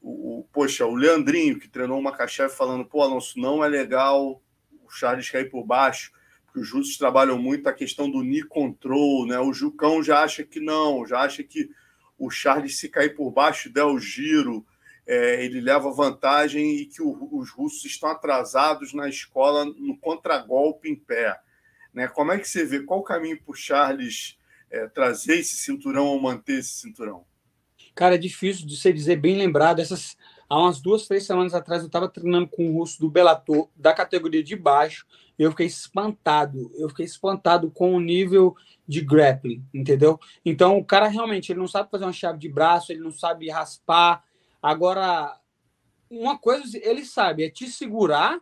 o, o, poxa, o Leandrinho, que treinou o Makachev, falando: pô, Alonso, não é legal o Charles cair por baixo, porque os russos trabalham muito a questão do knee control, né? O Jucão já acha que não, já acha que o Charles, se cair por baixo, der o giro é, ele leva vantagem e que o, os russos estão atrasados na escola no contragolpe em pé. Né? Como é que você vê? Qual o caminho para o Charles é, trazer esse cinturão ou manter esse cinturão? Cara, é difícil de você dizer, bem lembrado. Essas, há umas duas, três semanas atrás, eu estava treinando com um russo do Bellator, da categoria de baixo, e eu fiquei espantado. Eu fiquei espantado com o nível de grappling, entendeu? Então, o cara realmente ele não sabe fazer uma chave de braço, ele não sabe raspar, Agora, uma coisa ele sabe é te segurar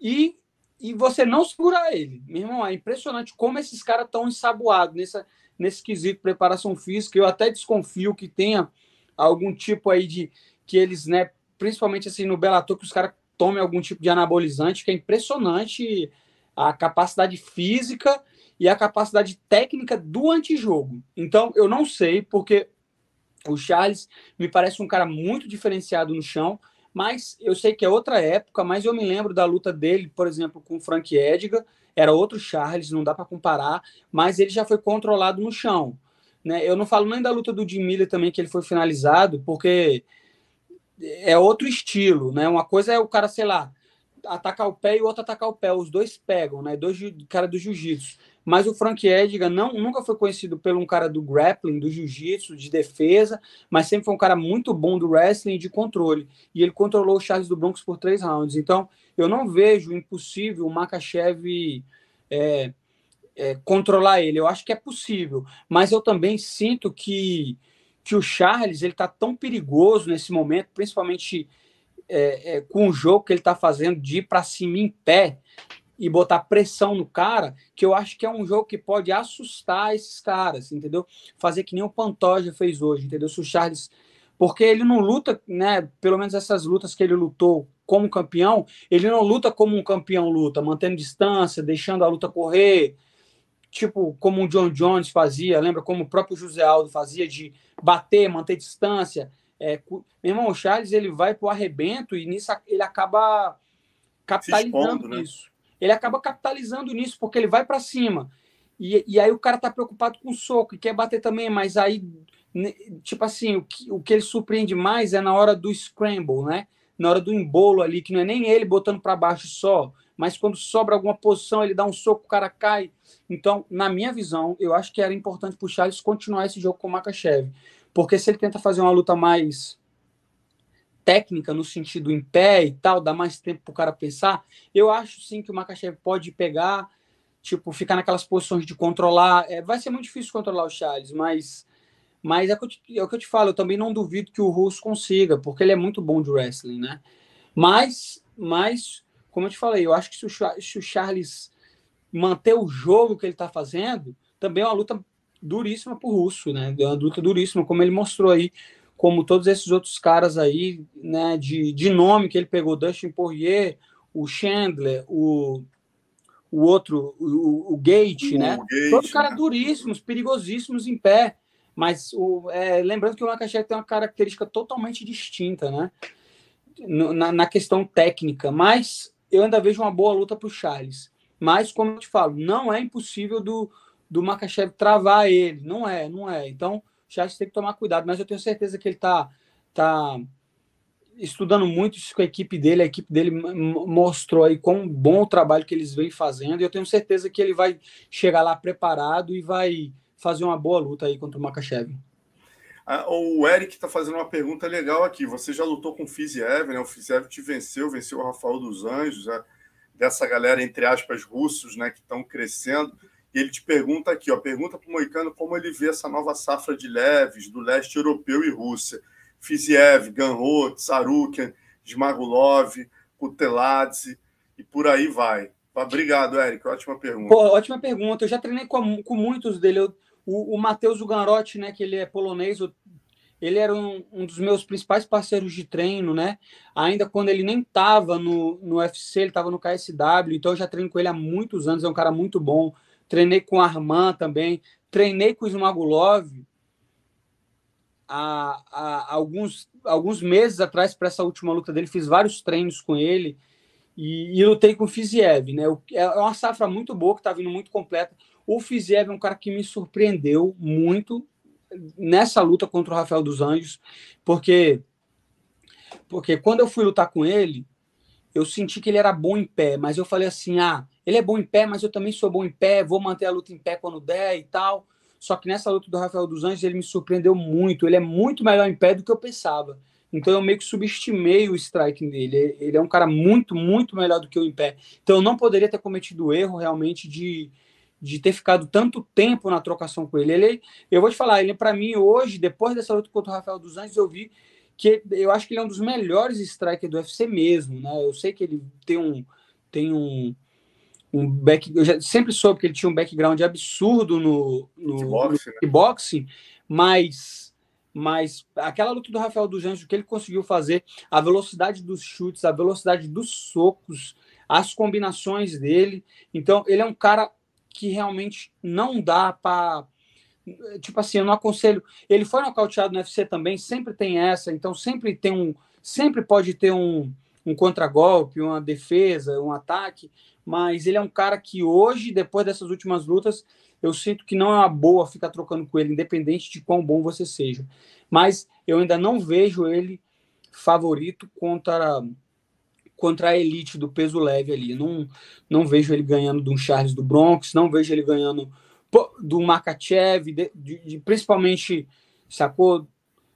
e, e você não segurar ele. Meu irmão, é impressionante como esses caras estão ensaboados nessa, nesse quesito preparação física. Eu até desconfio que tenha algum tipo aí de que eles, né, principalmente assim no Bellator, que os caras tomem algum tipo de anabolizante, que é impressionante a capacidade física e a capacidade técnica do antijogo. Então, eu não sei, porque o Charles me parece um cara muito diferenciado no chão, mas eu sei que é outra época, mas eu me lembro da luta dele, por exemplo, com o Frank Edgar, era outro Charles, não dá para comparar, mas ele já foi controlado no chão. Né? Eu não falo nem da luta do Jim Miller também, que ele foi finalizado, porque é outro estilo, né? Uma coisa é o cara, sei lá, atacar o pé e o outro atacar o pé. Os dois pegam, né? Dois cara do jiu-jitsu. Mas o Frank Edgar não, nunca foi conhecido pelo um cara do grappling, do jiu-jitsu, de defesa, mas sempre foi um cara muito bom do wrestling e de controle. E ele controlou o Charles do Bronx por três rounds. Então, eu não vejo impossível o Makachev é, é, controlar ele. Eu acho que é possível. Mas eu também sinto que, que o Charles ele está tão perigoso nesse momento, principalmente é, é, com o jogo que ele está fazendo de ir para cima em pé e botar pressão no cara, que eu acho que é um jogo que pode assustar esses caras, entendeu? Fazer que nem o Pantoja fez hoje, entendeu? Se o Charles. Porque ele não luta, né? Pelo menos essas lutas que ele lutou como campeão, ele não luta como um campeão luta, mantendo distância, deixando a luta correr, tipo como o John Jones fazia, lembra como o próprio José Aldo fazia de bater, manter distância, é, meu irmão, o Charles ele vai para o arrebento e nisso ele acaba capitalizando né? nisso. Ele acaba capitalizando nisso porque ele vai para cima. E, e aí o cara tá preocupado com o soco e quer bater também, mas aí, tipo assim, o que, o que ele surpreende mais é na hora do scramble, né? Na hora do embolo ali, que não é nem ele botando para baixo só, mas quando sobra alguma posição, ele dá um soco, o cara cai. Então, na minha visão, eu acho que era importante pro Charles continuar esse jogo com o Makachev. Porque se ele tenta fazer uma luta mais técnica, no sentido em pé e tal, dá mais tempo para o cara pensar, eu acho sim que o Makachev pode pegar, tipo, ficar naquelas posições de controlar. É, vai ser muito difícil controlar o Charles, mas, mas é, o te, é, o que eu te falo, eu também não duvido que o Russo consiga, porque ele é muito bom de wrestling, né? Mas, mas como eu te falei, eu acho que se o, se o Charles manter o jogo que ele está fazendo, também é uma luta duríssima pro Russo, né? Deu uma luta duríssima, como ele mostrou aí, como todos esses outros caras aí, né, de, de nome que ele pegou, Dustin Poirier, o Chandler, o, o outro, o, o Gate, o né? Gate, Todos caras né? duríssimos, perigosíssimos em pé. Mas o, é, lembrando que o Makachev tem uma característica totalmente distinta, né? Na, na, questão técnica. Mas eu ainda vejo uma boa luta para o Charles. Mas, como eu te falo, não é impossível do, do Makachev travar ele. Não é, não é. Então, o Charles tem que tomar cuidado, mas eu tenho certeza que ele está tá estudando muito isso com a equipe dele. A equipe dele mostrou aí quão bom o trabalho que eles vêm fazendo. E eu tenho certeza que ele vai chegar lá preparado e vai fazer uma boa luta aí contra o Makachev. Ah, o Eric está fazendo uma pergunta legal aqui. Você já lutou com o Fiziev, né? O Fiziev te venceu, venceu o Rafael dos Anjos, né? dessa galera, entre aspas, russos, né? Que estão crescendo. E ele te pergunta aqui, ó, pergunta para o Moicano como ele vê essa nova safra de leves do leste europeu e Rússia. Fiziev, Ganro, Tsarukian, Smagulov, Kuteladze e por aí vai. Obrigado, Eric. Ótima pergunta. Pô, ótima pergunta. Eu já treinei com, com muitos dele. Eu, o, o Matheus Ugarotti, né, que ele é polonês, ele era um, um, dos meus principais parceiros de treino, né? Ainda quando ele nem estava no, no UFC, ele estava no KSW, então eu já treino com ele há muitos anos, é um cara muito bom treinei com Arman também, treinei com Smagulov há, há alguns, alguns meses atrás, para essa última luta dele, fiz vários treinos com ele e, e lutei com o Fiziev, né? É uma safra muito boa, que está vindo muito completa. O Fiziev é um cara que me surpreendeu muito nessa luta contra o Rafael dos Anjos, porque porque quando eu fui lutar com ele, eu senti que ele era bom em pé, mas eu falei assim: ah, ele é bom em pé, mas eu também sou bom em pé, vou manter a luta em pé quando der e tal. Só que nessa luta do Rafael dos Anjos, ele me surpreendeu muito. Ele é muito melhor em pé do que eu pensava. Então eu meio que subestimei o striking dele. Ele é um cara muito, muito melhor do que eu em pé. Então eu não poderia ter cometido o erro realmente de, de ter ficado tanto tempo na trocação com ele. ele eu vou te falar, ele para mim hoje, depois dessa luta contra o Rafael dos Anjos, eu vi que eu acho que ele é um dos melhores strikers do UFC mesmo, né? Eu sei que ele tem um tem um, um back, eu já sempre soube que ele tinha um background absurdo no no kickboxing, no kickboxing né? mas mas aquela luta do Rafael dos Anjos, o que ele conseguiu fazer, a velocidade dos chutes, a velocidade dos socos, as combinações dele. Então, ele é um cara que realmente não dá para tipo assim, eu não aconselho. Ele foi nocauteado no UFC também, sempre tem essa, então sempre tem um, sempre pode ter um, um contragolpe, uma defesa, um ataque, mas ele é um cara que hoje, depois dessas últimas lutas, eu sinto que não é uma boa ficar trocando com ele, independente de quão bom você seja. Mas eu ainda não vejo ele favorito contra contra a elite do peso leve ali. Não, não vejo ele ganhando de um Charles do Bronx, não vejo ele ganhando do Makachev, de, de, de, principalmente, sacou?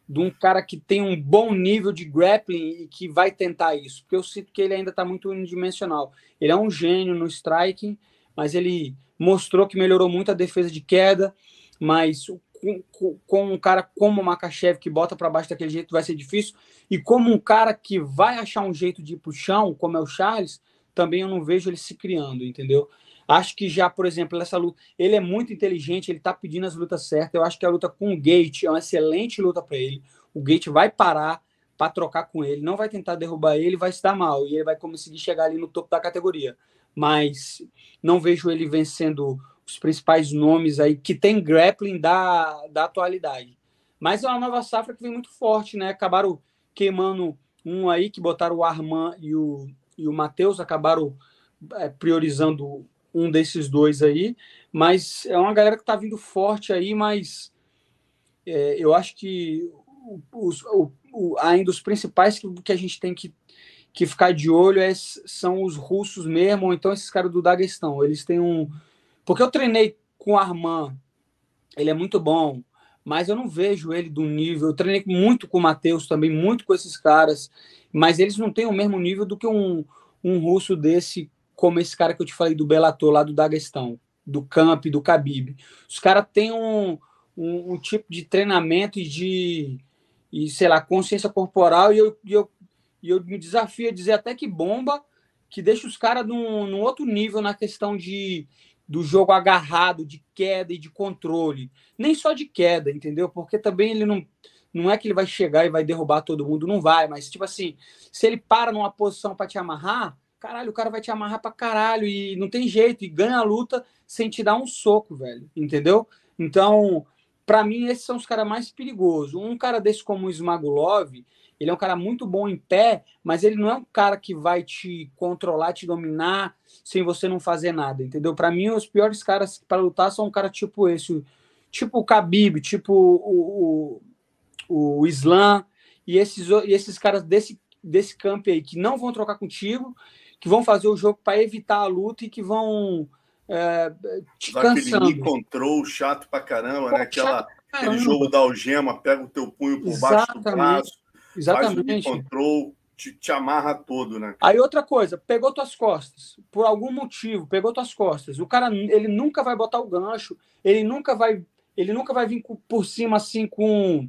De um cara que tem um bom nível de grappling e que vai tentar isso, porque eu sinto que ele ainda está muito unidimensional. Ele é um gênio no striking, mas ele mostrou que melhorou muito a defesa de queda, mas com, com um cara como o Makachev que bota para baixo daquele jeito vai ser difícil, e como um cara que vai achar um jeito de ir para o chão, como é o Charles, também eu não vejo ele se criando, entendeu? Acho que já, por exemplo, essa luta, ele é muito inteligente, ele tá pedindo as lutas certas. Eu acho que a luta com o Gate é uma excelente luta para ele. O Gate vai parar para trocar com ele, não vai tentar derrubar ele, vai se dar mal e ele vai conseguir chegar ali no topo da categoria. Mas não vejo ele vencendo os principais nomes aí que tem grappling da, da atualidade. Mas é uma nova safra que vem muito forte, né? Acabaram queimando um aí que botaram o Arman e o, e o Matheus, acabaram é, priorizando um desses dois aí, mas é uma galera que está vindo forte aí, mas é, eu acho que os, o, o, ainda os principais que, que a gente tem que, que ficar de olho é, são os russos mesmo, ou então esses caras do Daguestão. Eles têm um. Porque eu treinei com o Arman, ele é muito bom, mas eu não vejo ele do nível. Eu treinei muito com o Matheus também, muito com esses caras, mas eles não têm o mesmo nível do que um, um russo desse como esse cara que eu te falei do Bellator, lá do Daguestão, do Camp, do Khabib. Os caras têm um, um, um, tipo de treinamento e de, e, sei lá, consciência corporal e eu, e eu, e eu me desafio a dizer até que bomba, que deixa os caras num, num outro nível na questão de, do jogo agarrado, de queda e de controle. Nem só de queda, entendeu? Porque também ele não não é que ele vai chegar e vai derrubar todo mundo, não vai, mas tipo assim, se ele para numa posição para te amarrar, caralho, o cara vai te amarrar pra caralho e não tem jeito, e ganha a luta sem te dar um soco, velho, entendeu? Então, para mim, esses são os caras mais perigosos. Um cara desse como o Smagulov, ele é um cara muito bom em pé, mas ele não é um cara que vai te controlar, te dominar, sem você não fazer nada, entendeu? Para mim, os piores caras para lutar são um cara tipo esse, tipo o Khabib, tipo o, o, o Islam, e esses, e esses caras desse, desse campo aí, que não vão trocar contigo, que vão fazer o jogo para evitar a luta e que vão é, te cansando. Aquele control chato pra caramba, Pô, né? Aquela, caramba. Aquele jogo da algema, pega o teu punho por Exatamente. baixo do braço, Exatamente. faz o control, te, te, amarra todo, né? Aí outra coisa, pegou tuas costas, por algum motivo, pegou tuas costas. O cara, ele nunca vai botar o gancho, ele nunca vai, ele nunca vai vir por cima assim com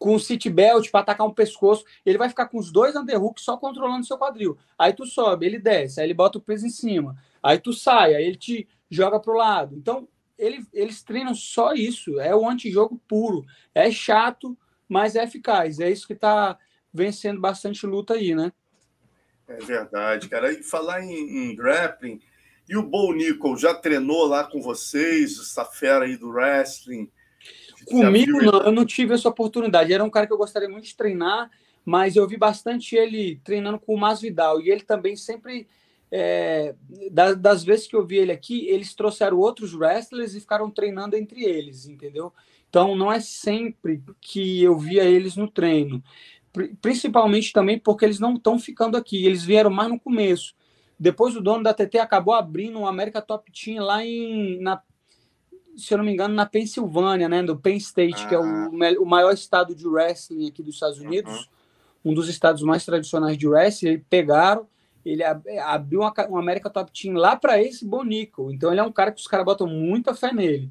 com o seat belt para atacar um pescoço, ele vai ficar com os dois underhooks só controlando seu quadril. Aí tu sobe, ele desce, aí ele bota o peso em cima. Aí tu sai, aí ele te joga pro lado. Então, ele, eles treinam só isso, é o antijogo puro. É chato, mas é eficaz. É isso que está vencendo bastante luta aí, né? É verdade, cara. E falar em, em grappling, e o Bo Nickel já treinou lá com vocês, essa fera aí do wrestling? Comigo, não, eu não tive essa oportunidade. Era um cara que eu gostaria muito de treinar, mas eu vi bastante ele treinando com o Masvidal. E ele também sempre, é, das, das, vezes que eu vi ele aqui, eles trouxeram outros wrestlers e ficaram treinando entre eles, entendeu? Então não é sempre que eu via eles no treino. Principalmente também porque eles não estão ficando aqui, eles vieram mais no começo. Depois o dono da TT acabou abrindo um América Top Team lá em, na se eu não me engano, na Pensilvânia, né, no Penn State, ah. que é o, ah. o, maior estado de wrestling aqui dos Estados Unidos, uhum. um dos estados mais tradicionais de wrestling. Eles pegaram, ele abriu uma, uma América Top Team lá para esse Bonico. Então ele é um cara que os caras botam muita fé nele.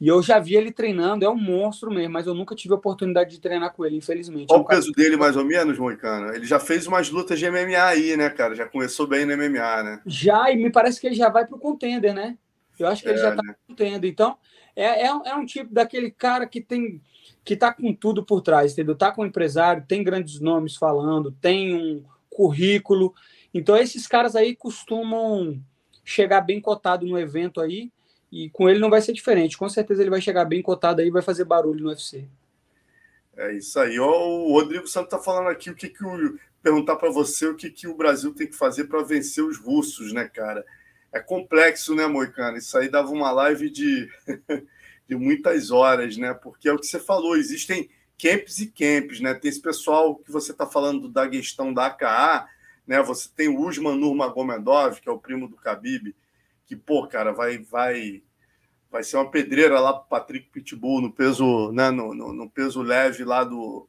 E eu já vi ele treinando, é um monstro mesmo, mas eu nunca tive a oportunidade de treinar com ele, infelizmente. Qual é um o peso dele, mais ou menos, Moicano? Ele já fez umas lutas de MMA aí, né, cara? Já começou bem no MMA, né? Já, e me parece que ele já vai pro contender, né? Eu acho que ele já está é, né? tendo. Então, é, é, é, um tipo daquele cara que tem que está com tudo por trás, entendeu? Está com um empresário, tem grandes nomes falando, tem um currículo. Então, esses caras aí costumam chegar bem cotado no evento aí, e com ele não vai ser diferente. Com certeza ele vai chegar bem cotado aí e vai fazer barulho no UFC. É isso aí. O Rodrigo Santos está falando aqui o que, que o. Perguntar para você o que, que o Brasil tem que fazer para vencer os russos, né, cara? É complexo, né, Moicano? Isso aí dava uma live de, de muitas horas, né? Porque é o que você falou, existem camps e camps, né? Tem esse pessoal que você está falando da questão da AKA, né? Você tem o Usman Nurmagomedov, que é o primo do Khabib, que, pô, cara, vai vai vai ser uma pedreira lá para Patrick Pitbull no peso, né, no, no, no, peso leve lá do,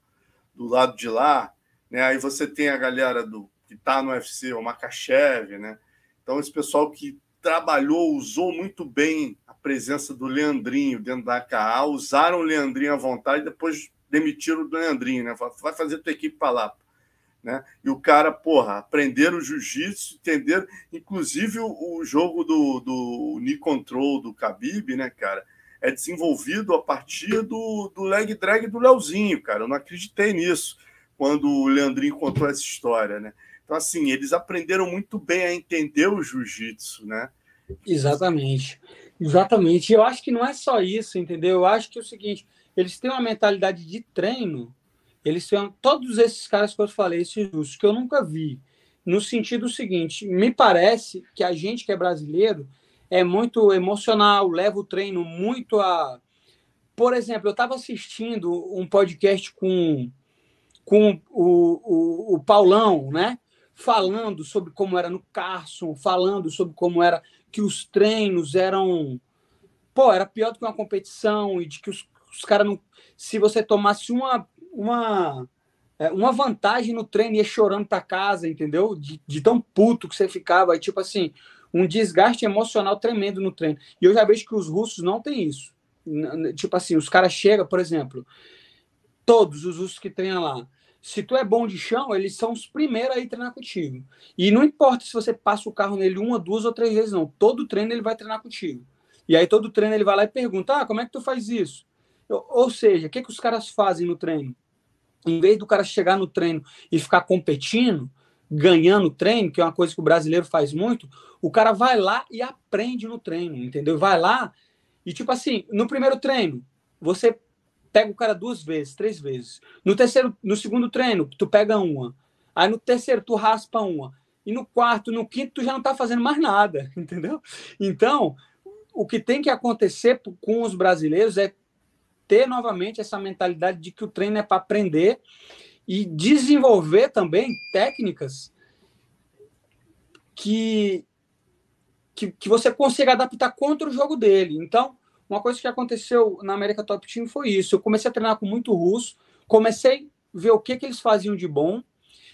do lado de lá, né? Aí você tem a galera do que tá no UFC, o Makachev, né? Então esse pessoal que trabalhou, usou muito bem a presença do Leandrinho dentro da AKA, usaram o Leandrinho à vontade, depois demitiram o Leandrinho, né? Vai fazer tua equipe para lá. Né? E o cara, porra, aprenderam jiu-jitsu, entenderam, inclusive o, o, jogo do, do knee control do Khabib, né, cara, é desenvolvido a partir do, do leg drag do Leozinho, cara. Eu não acreditei nisso quando o Leandrinho contou essa história, né? Então, assim, eles aprenderam muito bem a entender o jiu-jitsu, né? Exatamente. Exatamente. Eu acho que não é só isso, entendeu? Eu acho que é o seguinte, eles têm uma mentalidade de treino eles têm todos esses caras que eu falei, esses russos, que eu nunca vi. No sentido seguinte, me parece que a gente que é brasileiro é muito emocional, leva o treino muito a. Por exemplo, eu estava assistindo um podcast com, com o, o, o Paulão, né? Falando sobre como era no Carson, falando sobre como era que os treinos eram. Pô, era pior do que uma competição e de que os, os caras não. Se você tomasse uma uma, é, uma vantagem no treino ia chorando para casa, entendeu? De, de, tão puto que você ficava. E, tipo assim, um desgaste emocional tremendo no treino. E eu já vejo que os russos não têm isso. Tipo assim, os caras chegam, por exemplo, todos os russos que treinam lá. Se tu é bom de chão, eles são os primeiros a ir treinar contigo. E não importa se você passa o carro nele uma, duas ou três vezes, não. Todo treino ele vai treinar contigo. E aí todo treino ele vai lá e pergunta: ah, como é que tu faz isso? Ou seja, o que, que os caras fazem no treino? Em vez do cara chegar no treino e ficar competindo, ganhando treino, que é uma coisa que o brasileiro faz muito, o cara vai lá e aprende no treino, entendeu? Vai lá e, tipo assim, no primeiro treino, você pega o cara duas vezes, três vezes. No terceiro, no segundo treino, tu pega uma. Aí no terceiro, tu raspa uma. E no quarto, no quinto, tu já não tá fazendo mais nada, entendeu? Então, o que tem que acontecer com os brasileiros é ter novamente essa mentalidade de que o treino é para aprender e desenvolver também técnicas que, que, que você consiga adaptar contra o jogo dele. Então, uma coisa que aconteceu na América Top Team foi isso. Eu comecei a treinar com muito russo, comecei a ver o que, que eles faziam de bom,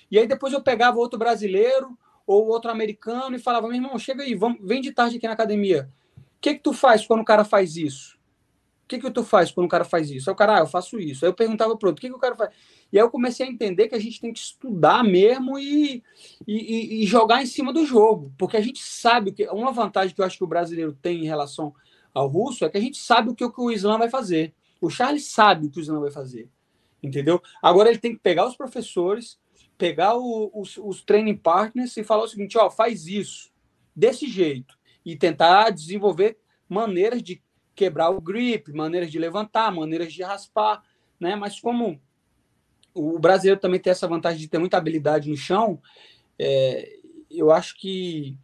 e aí depois eu pegava outro brasileiro ou outro americano e falava, meu irmão, chega aí, vamos, vem de tarde aqui na academia. O que, que tu faz quando o cara faz isso? O que, que tu faz quando o cara faz isso? Aí o cara, ah, eu faço isso. Aí eu perguntava para outro, o que, que o cara faz? E aí eu comecei a entender que a gente tem que estudar mesmo e, e, e, jogar em cima do jogo. Porque a gente sabe que. Uma vantagem que eu acho que o brasileiro tem em relação ao russo é que a gente sabe o que, o, que o Islã vai fazer. O Charles sabe o que o Islã vai fazer. Entendeu? Agora ele tem que pegar os professores, pegar o, os, os training partners e falar o seguinte: ó, faz isso, desse jeito. E tentar desenvolver maneiras de quebrar o grip, maneiras de levantar, maneiras de raspar, né? Mas como o brasileiro também tem essa vantagem de ter muita habilidade no chão, é, eu acho que,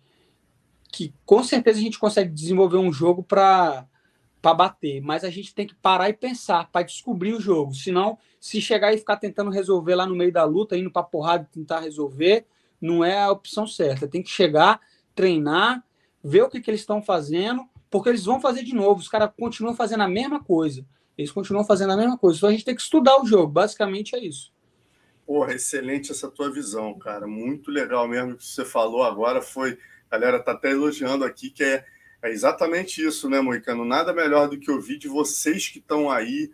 que com certeza a gente consegue desenvolver um jogo para para bater, mas a gente tem que parar e pensar para descobrir o jogo. Senão, se chegar e ficar tentando resolver lá no meio da luta, indo para porrada tentar resolver, não é a opção certa. Tem que chegar, treinar, ver o que, que eles estão fazendo porque eles vão fazer de novo, os caras continuam fazendo a mesma coisa. Eles continuam fazendo a mesma coisa. Então a gente tem que estudar o jogo, basicamente é isso. Porra, excelente essa tua visão, cara. Muito legal mesmo que você falou agora. Foi. A galera tá até elogiando aqui, que é, é exatamente isso, né, Moicano? Nada melhor do que ouvir de vocês que estão aí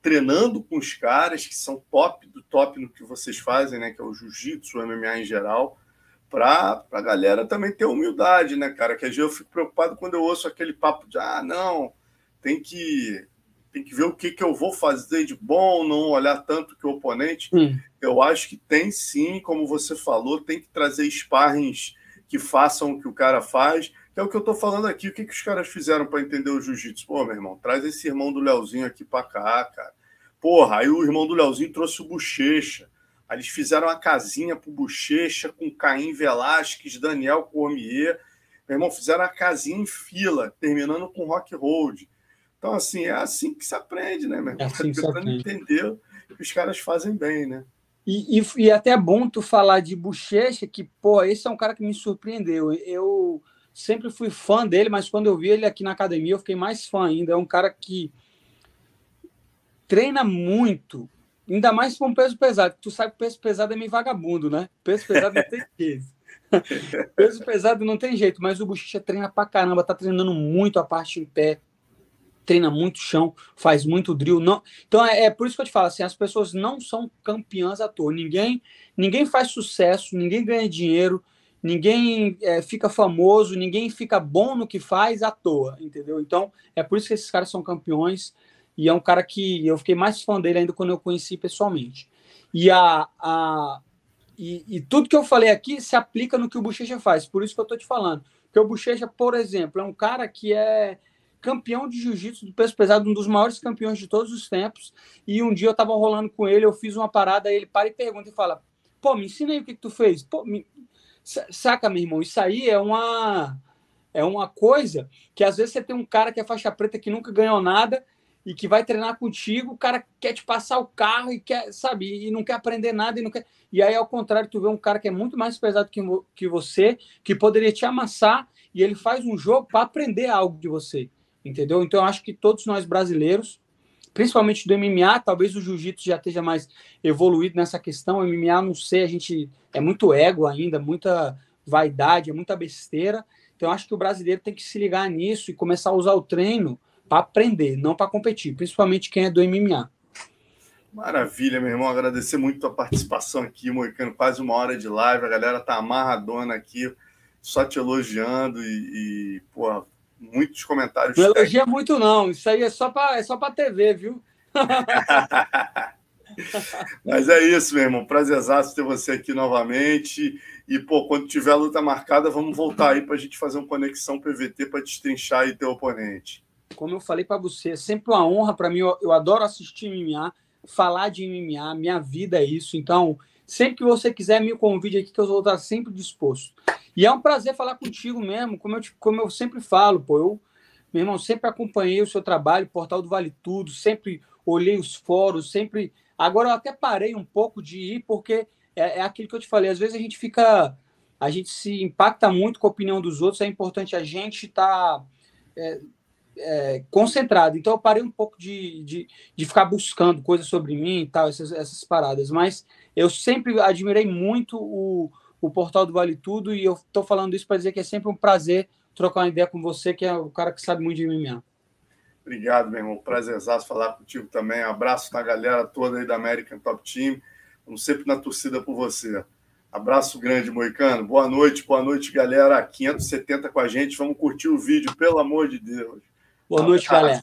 treinando com os caras que são top do top no que vocês fazem, né? Que é o jiu-jitsu, o MMA em geral para a galera também ter humildade, né, cara? Que às vezes eu fico preocupado quando eu ouço aquele papo de ah, não, tem que tem que ver o que, que eu vou fazer de bom, não olhar tanto que o oponente. Hum. Eu acho que tem sim, como você falou, tem que trazer sparrings que façam o que o cara faz. Que é o que eu tô falando aqui. O que, que os caras fizeram para entender o jiu-jitsu? Pô, meu irmão, traz esse irmão do Leozinho aqui para cá, cara. Porra, aí o irmão do Leozinho trouxe o Bochecha. Aí eles fizeram uma casinha pro Bochecha com Caim Velasquez, Daniel Cormier. Meu irmão, fizeram a casinha em fila, terminando com Rock Road. Então, assim, é assim que se aprende, né, meu irmão? É assim que se aprende. entender que os caras fazem bem, né? E, e, e, até é bom tu falar de Bochecha, que, pô, esse é um cara que me surpreendeu. Eu sempre fui fã dele, mas quando eu vi ele aqui na academia, eu fiquei mais fã ainda. É um cara que treina muito, ainda mais com peso pesado. Tu sabe que peso pesado é meio vagabundo, né? Peso pesado não tem jeito. peso pesado não tem jeito, mas o Bochecha treina pra caramba, tá treinando muito a parte em pé treina muito chão, faz muito drill. Não... Então é, é, por isso que eu te falo assim, as pessoas não são campeãs à toa. Ninguém, ninguém faz sucesso, ninguém ganha dinheiro, ninguém é, fica famoso, ninguém fica bom no que faz à toa, entendeu? Então é por isso que esses caras são campeões e é um cara que eu fiquei mais fã dele ainda quando eu conheci pessoalmente. E a, a e, e tudo que eu falei aqui se aplica no que o Bochecha faz. Por isso que eu tô te falando. Porque o Bochecha, por exemplo, é um cara que é campeão de jiu-jitsu do peso pesado, um dos maiores campeões de todos os tempos. E um dia eu tava rolando com ele, eu fiz uma parada, ele para e pergunta e fala: pô, me ensina aí o que, que tu fez. Pô, me... Saca, meu irmão, isso aí é uma. É uma coisa que às vezes você tem um cara que é faixa preta que nunca ganhou nada e que vai treinar contigo, o cara quer te passar o carro e quer, sabe, e não quer aprender nada e não quer. E aí, ao contrário, tu vê um cara que é muito mais pesado que, que você, que poderia te amassar, e ele faz um jogo para aprender algo de você entendeu? Então eu acho que todos nós brasileiros, principalmente do MMA, talvez o jiu-jitsu já esteja mais evoluído nessa questão. O MMA, não sei, a gente é muito ego ainda, muita vaidade, é muita besteira. Então eu acho que o brasileiro tem que se ligar nisso e começar a usar o treino para aprender, não para competir, principalmente quem é do MMA. Maravilha, meu irmão. Agradecer muito a participação aqui, Moicano. Quase uma hora de live. A galera tá amarradona aqui, só te elogiando e, e pô, muitos comentários. Não elogia muito, não. Isso aí é só para é só para TV, viu? Mas é isso, meu irmão. Prazerzaço ter você aqui novamente. E, pô, quando tiver a luta marcada, vamos voltar aí para a gente fazer uma conexão PVT para destrinchar aí teu oponente. Como eu falei para você, é sempre uma honra para mim. Eu, eu, adoro assistir MMA, falar de MMA, minha vida é isso. Então, sempre que você quiser, me convide aqui que eu vou estar sempre disposto. E é um prazer falar contigo mesmo, como eu, como eu sempre falo, pô. Eu, meu irmão, sempre acompanhei o seu trabalho, Portal do Vale Tudo, sempre olhei os fóruns, sempre. Agora eu até parei um pouco de ir, porque é, é aquilo que eu te falei, às vezes a gente fica. A gente se impacta muito com a opinião dos outros, é importante a gente estar. Tá, é, é, concentrado. Então eu parei um pouco de, de, de, ficar buscando coisas sobre mim e tal, essas, essas paradas. Mas eu sempre admirei muito o, o portal do Vale Tudo, e eu estou falando isso para dizer que é sempre um prazer trocar uma ideia com você, que é o cara que sabe muito de MMA. Obrigado, meu irmão. Prazerzaço falar contigo também. Abraço na galera toda aí da American Top Team. Estamos sempre na torcida por você. Abraço grande, Moicano. Boa noite, boa noite, galera. 570 com a gente. Vamos curtir o vídeo, pelo amor de Deus. Boa noite, galera.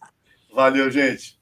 Valeu, gente.